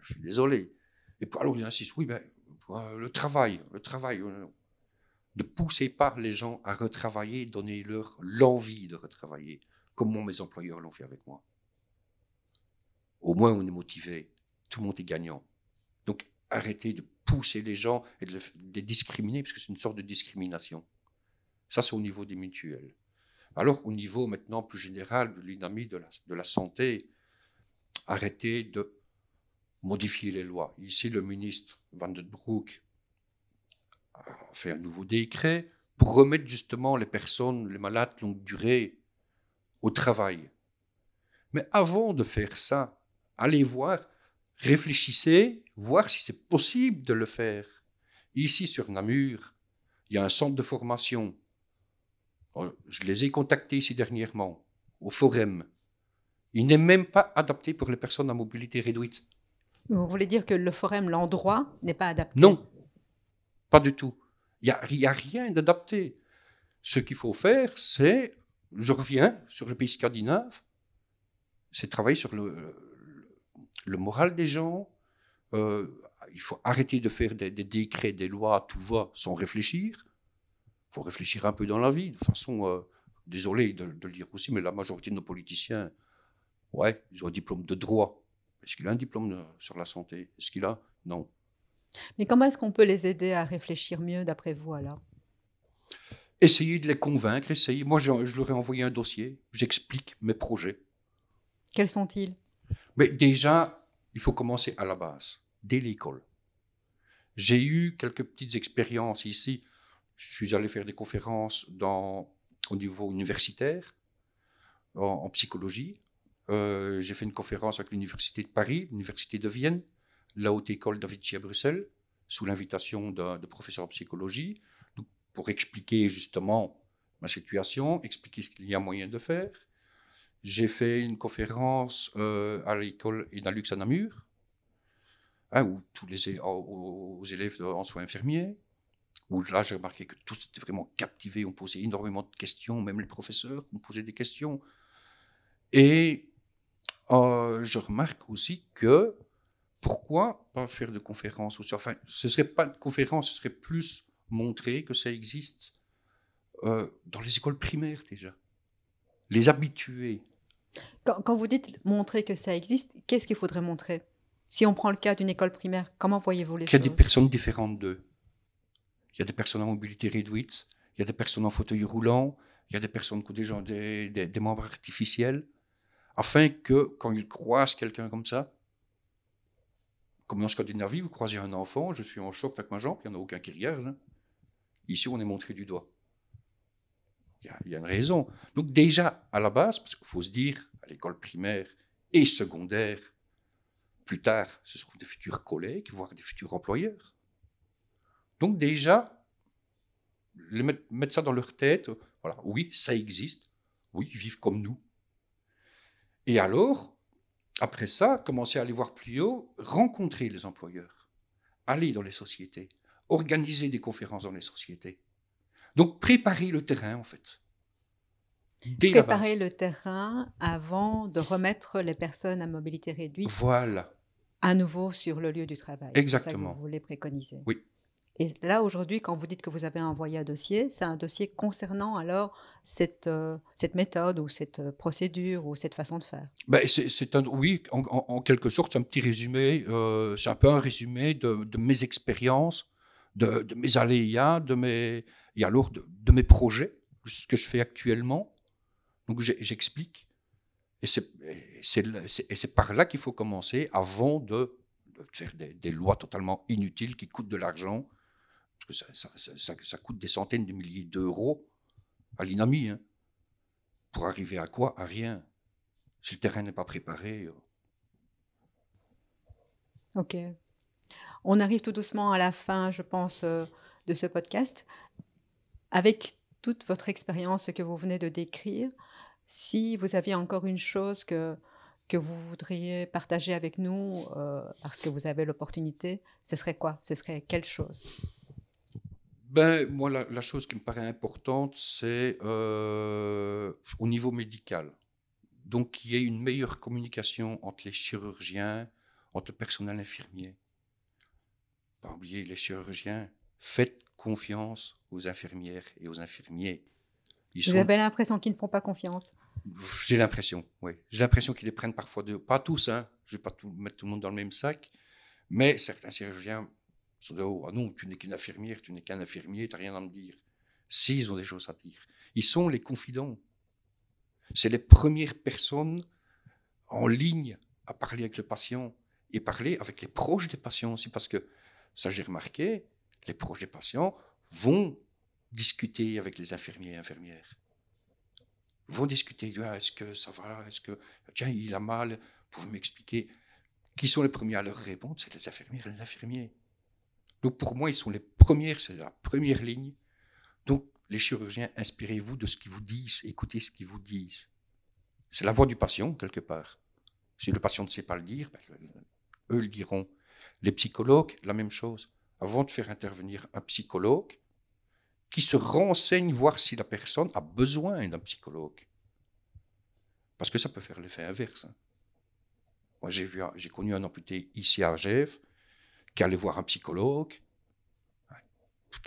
Je suis désolé. Et puis, alors, ils insistent, oui, ben, euh, le travail, le travail, euh, ne poussez pas les gens à retravailler, donnez-leur l'envie de retravailler, comme moi, mes employeurs l'ont fait avec moi. Au moins, on est motivé, tout le monde est gagnant. Donc, arrêtez de pousser les gens et de les, de discriminer, parce que c'est une sorte de discrimination. Ça, c'est au niveau des mutuelles. Alors, au niveau maintenant plus général de l'UNAMI, de la, de la santé, arrêtez de modifier les lois. Ici, le ministre Van den Broek fait un nouveau décret pour remettre justement les personnes, les malades longue durée au travail. Mais avant de faire ça, allez voir, réfléchissez, voir si c'est possible de le faire. Ici, sur Namur, il y a un centre de formation. Oh, Je les ai contactés ici dernièrement, au Forum. Il n'est même pas adapté pour les personnes à mobilité réduite. Vous voulez dire que le forum, l'endroit, n'est pas adapté? Non, pas du tout. Il n'y a, rien d'adapté. Ce qu'il faut faire, c'est, je reviens sur le pays scandinave, c'est travailler sur le, moral des gens. Euh, il faut arrêter de faire des, décrets, des lois, tout va, sans réfléchir. Il faut réfléchir un peu dans la vie. De façon, euh, désolé de, le dire aussi, mais la majorité de nos politiciens, ouais, ils ont un diplôme de droit. Est-ce qu'il a un diplôme de- sur la santé? Est-ce qu'il a? Non. Mais comment est-ce qu'on peut les aider à réfléchir mieux, d'après vous, alors? Essayez de les convaincre, essayez. Moi, je, je leur ai envoyé un dossier, j'explique mes projets. Quels sont-ils? Mais déjà, il faut commencer à la base, dès l'école. J'ai eu quelques petites expériences ici. Je suis allé faire des conférences dans, au niveau universitaire, en, en psychologie. Euh, J'ai fait une conférence avec l'Université de Paris, l'Université de Vienne, la Haute École da à Bruxelles, sous l'invitation de professeur en psychologie, pour expliquer justement ma situation, expliquer ce qu'il y a moyen de faire. J'ai fait une conférence euh, à l'école Inalux à Namur, hein, où tous les aux, élèves de- en soins infirmiers, où là j'ai remarqué que tous étaient vraiment captivés, on posait énormément de questions, même les professeurs on posait des questions. Et euh, je remarque aussi que pourquoi pas faire de conférences aussi? Enfin, ce serait pas de conférence, ce serait plus montrer que ça existe euh, dans les écoles primaires déjà. Les habituer. quand, quand vous dites montrer que ça existe, qu'est-ce qu'il faudrait montrer? Si on prend le cas d'une école primaire, comment voyez-vous les qu'il y a des choses? personnes différentes d'eux. Il y a des personnes à mobilité réduite, il y a des personnes en fauteuil roulant, il y a des personnes qui ont des, gens, des, des- des membres artificiels, afin que quand ils croisent quelqu'un comme ça, comme en Scandinavie, vous croisez un enfant, je suis en choc avec ma jambe, il n'y en a aucun qui regarde. hein. Ici, on est montré du doigt. Il y, a, une raison. Donc déjà, à la base, parce qu'il faut se dire, à l'école primaire et secondaire, plus tard, ce seront des futurs collègues, voire des futurs employeurs. Donc déjà, mettre ça dans leur tête, voilà, oui, ça existe, oui, ils vivent comme nous. Et alors, après ça, commencer à aller voir plus haut, rencontrer les employeurs, aller dans les sociétés, organiser des conférences dans les sociétés. Donc préparer le terrain, en fait. Dès Préparer le terrain avant de remettre les personnes à mobilité réduite Voilà. à nouveau sur le lieu du travail. C'est ça que Exactement. vous voulez préconiser. Oui. Et là, aujourd'hui, quand vous dites que vous avez envoyé un dossier, c'est un dossier concernant alors cette, euh, méthode ou cette euh, procédure ou cette façon de faire. Ben, c'est, un, oui, en, quelque sorte, c'est un petit résumé. euh, c'est un peu un résumé de, de mes expériences, de, de mes aléas, de mes, et alors de, de mes projets, ce que je fais actuellement. Donc j'explique. Et c'est, par là qu'il faut commencer avant de, de faire des lois totalement inutiles qui coûtent de l'argent. Parce que ça, ça- ça- ça- coûte des centaines de milliers d'euros à l'INAMI. hein. Pour arriver à quoi? À rien. Si le terrain n'est pas préparé. euh, Ok. On arrive tout doucement à la fin, je pense, euh, de ce podcast. Avec toute votre expérience que vous venez de décrire, si vous aviez encore une chose que, que vous voudriez partager avec nous, euh, parce que vous avez l'opportunité, ce serait quoi? Ce serait quelle chose? Ben, moi, la, chose qui me paraît importante, c'est euh, au niveau médical. Donc, qu'il y ait une meilleure communication entre les chirurgiens, entre le personnel infirmier. Pas oublier les chirurgiens. Faites confiance aux infirmières et aux infirmiers. Vous avez l'impression qu'ils ne font pas confiance? J'ai l'impression, oui. J'ai l'impression qu'ils les prennent parfois de... Pas tous, hein. Je ne vais pas tout, mettre tout le monde dans le même sac. Mais certains chirurgiens sont de oh, ah non, tu n'es qu'une infirmière, tu n'es qu'un infirmier, tu n'as rien à me dire. Si, ils ont des choses à dire. Ils sont les confidents. C'est les premières personnes en ligne à parler avec le patient et parler avec les proches des patients aussi, parce que ça j'ai remarqué, les proches des patients vont discuter avec les infirmiers et infirmières. Vont discuter, ah, est-ce que ça va, est-ce que, tiens, il a mal, pouvez m'expliquer? Qui sont les premiers à leur répondre? C'est les infirmières et les infirmiers. Donc pour moi, ils sont les premières, c'est la première ligne. Donc les chirurgiens, inspirez-vous de ce qu'ils vous disent, écoutez ce qu'ils vous disent. C'est la voix du patient, quelque part. Si le patient ne sait pas le dire, ben, eux le diront. Les psychologues, la même chose. Avant de faire intervenir un psychologue, qui se renseigne voir si la personne a besoin d'un psychologue. Parce que ça peut faire l'effet inverse. Hein. Moi, j'ai, j'ai connu un amputé ici à Genève qui allait voir un psychologue.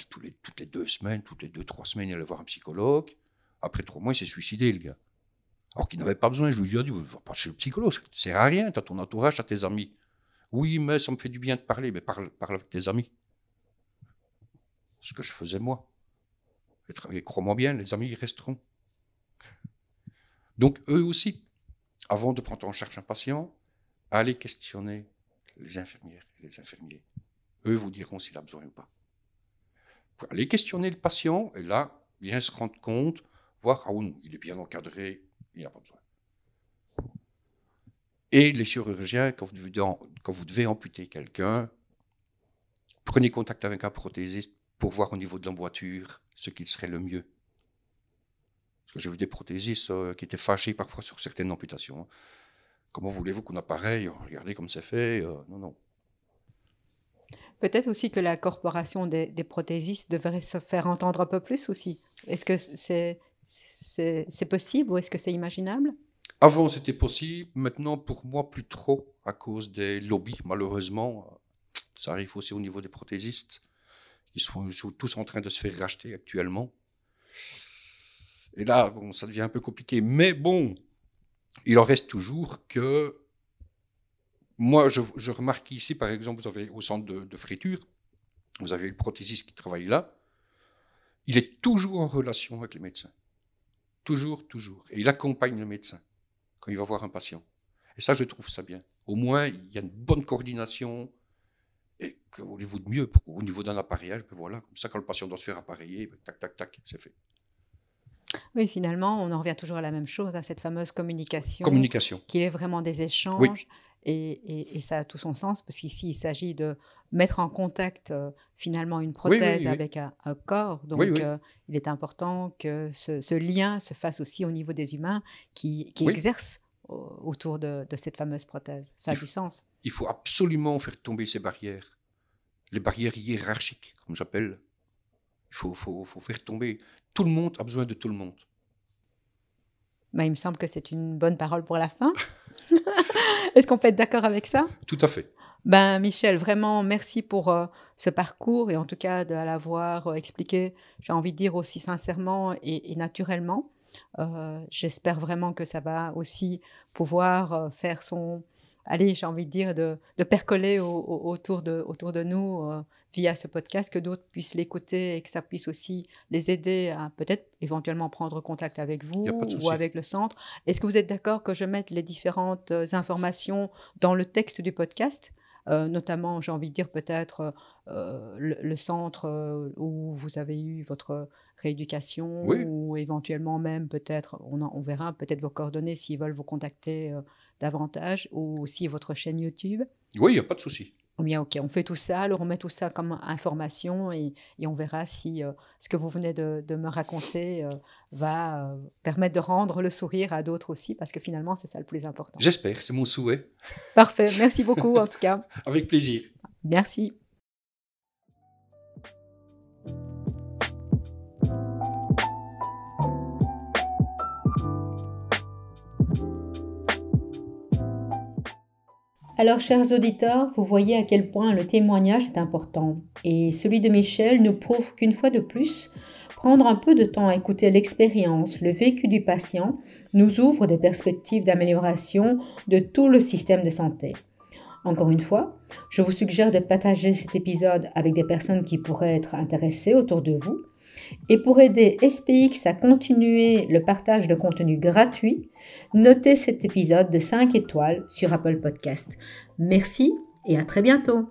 Toutes les, deux semaines, toutes les deux, trois semaines, il allait voir un psychologue. Après trois mois, il s'est suicidé, le gars. Alors qu'il n'avait pas besoin. Je lui ai dit, va pas chez le psychologue, ça sert à rien, tu as ton entourage, tu as tes amis. Oui, mais ça me fait du bien de parler, mais parle, parle avec tes amis. Ce que je faisais moi. Et crois-moi bien, les amis, ils resteront. Donc, eux aussi, avant de prendre en charge un patient, allez questionner les infirmières et les infirmiers. Eux vous diront s'il a besoin ou pas. Vous allez questionner le patient et là, bien se rendre compte, voir, ah non, il est bien encadré, il n'a pas besoin. Et les chirurgiens, quand vous devez, amputer quelqu'un, prenez contact avec un prothésiste pour voir au niveau de l'emboîture ce qu'il serait le mieux. Parce que j'ai vu des prothésistes euh, qui étaient fâchés parfois sur certaines amputations. Comment voulez-vous qu'on appareille Regardez comme c'est fait. Euh, non, non. Peut-être aussi que la corporation des, des, prothésistes devrait se faire entendre un peu plus aussi. Est-ce que c'est possible ou est-ce que c'est imaginable? Avant, c'était possible. Maintenant, pour moi, plus trop à cause des lobbies, malheureusement. Ça arrive aussi au niveau des prothésistes. Ils sont, tous en train de se faire racheter actuellement. Et là, bon, ça devient un peu compliqué. Mais bon, il en reste toujours que. Moi, je, remarque ici, par exemple, vous avez au centre de, friture, vous avez le prothésiste qui travaille là. Il est toujours en relation avec les médecins. Toujours, toujours. Et il accompagne le médecin quand il va voir un patient. Et ça, je trouve ça bien. Au moins, il y a une bonne coordination et qu'au niveau de mieux, au niveau d'un appareillage, ben voilà, comme ça, quand le patient doit se faire appareiller, ben tac, tac, tac, c'est fait. Oui, finalement, on en revient toujours à la même chose, à cette fameuse communication. Communication. Qui est vraiment des échanges. Et, et, ça a tout son sens, parce qu'ici, il s'agit de mettre en contact euh, finalement une prothèse avec un, corps. Donc, euh, il est important que ce, lien se fasse aussi au niveau des humains qui, qui exercent autour de, cette fameuse prothèse. Ça a du sens. Il faut absolument faire tomber ces barrières. Les barrières hiérarchiques, comme j'appelle. Il faut, faut, faut, faire tomber. Tout le monde a besoin de tout le monde. Bah, il me semble que c'est une bonne parole pour la fin. Est-ce qu'on peut être d'accord avec ça? Tout à fait. Ben, Michel, vraiment, merci pour euh, ce parcours et en tout cas de l'avoir euh, expliqué, j'ai envie de dire aussi sincèrement et naturellement. Euh, j'espère vraiment que ça va aussi pouvoir faire son, allez, j'ai envie de dire, de, percoler autour, de, autour de nous euh, via ce podcast, que d'autres puissent l'écouter et que ça puisse aussi les aider à peut-être éventuellement prendre contact avec vous ou avec le centre. Est-ce que vous êtes d'accord que je mette les différentes informations dans le texte du podcast? Euh, notamment, j'ai envie de dire peut-être euh, le, centre euh, où vous avez eu votre rééducation, ou éventuellement même peut-être, on, on, verra peut-être vos coordonnées s'ils veulent vous contacter davantage, ou aussi votre chaîne YouTube? Oui, il n'y a pas de souci. bien, ok, on fait tout ça, alors on met tout ça comme information et, on verra si euh, ce que vous venez de, me raconter euh, va euh, permettre de rendre le sourire à d'autres aussi, parce que finalement, c'est ça le plus important. J'espère, c'est mon souhait. Parfait, merci beaucoup en tout cas. Avec plaisir. Merci. Alors, chers auditeurs, vous voyez à quel point le témoignage est important. Et celui de Michel nous prouve qu'une fois de plus, prendre un peu de temps à écouter l'expérience, le vécu du patient, nous ouvre des perspectives d'amélioration de tout le système de santé. Encore une fois, je vous suggère de partager cet épisode avec des personnes qui pourraient être intéressées autour de vous et pour aider SPX à continuer le partage de contenu gratuit, notez cet épisode de 5 étoiles sur Apple Podcast. Merci et à très bientôt.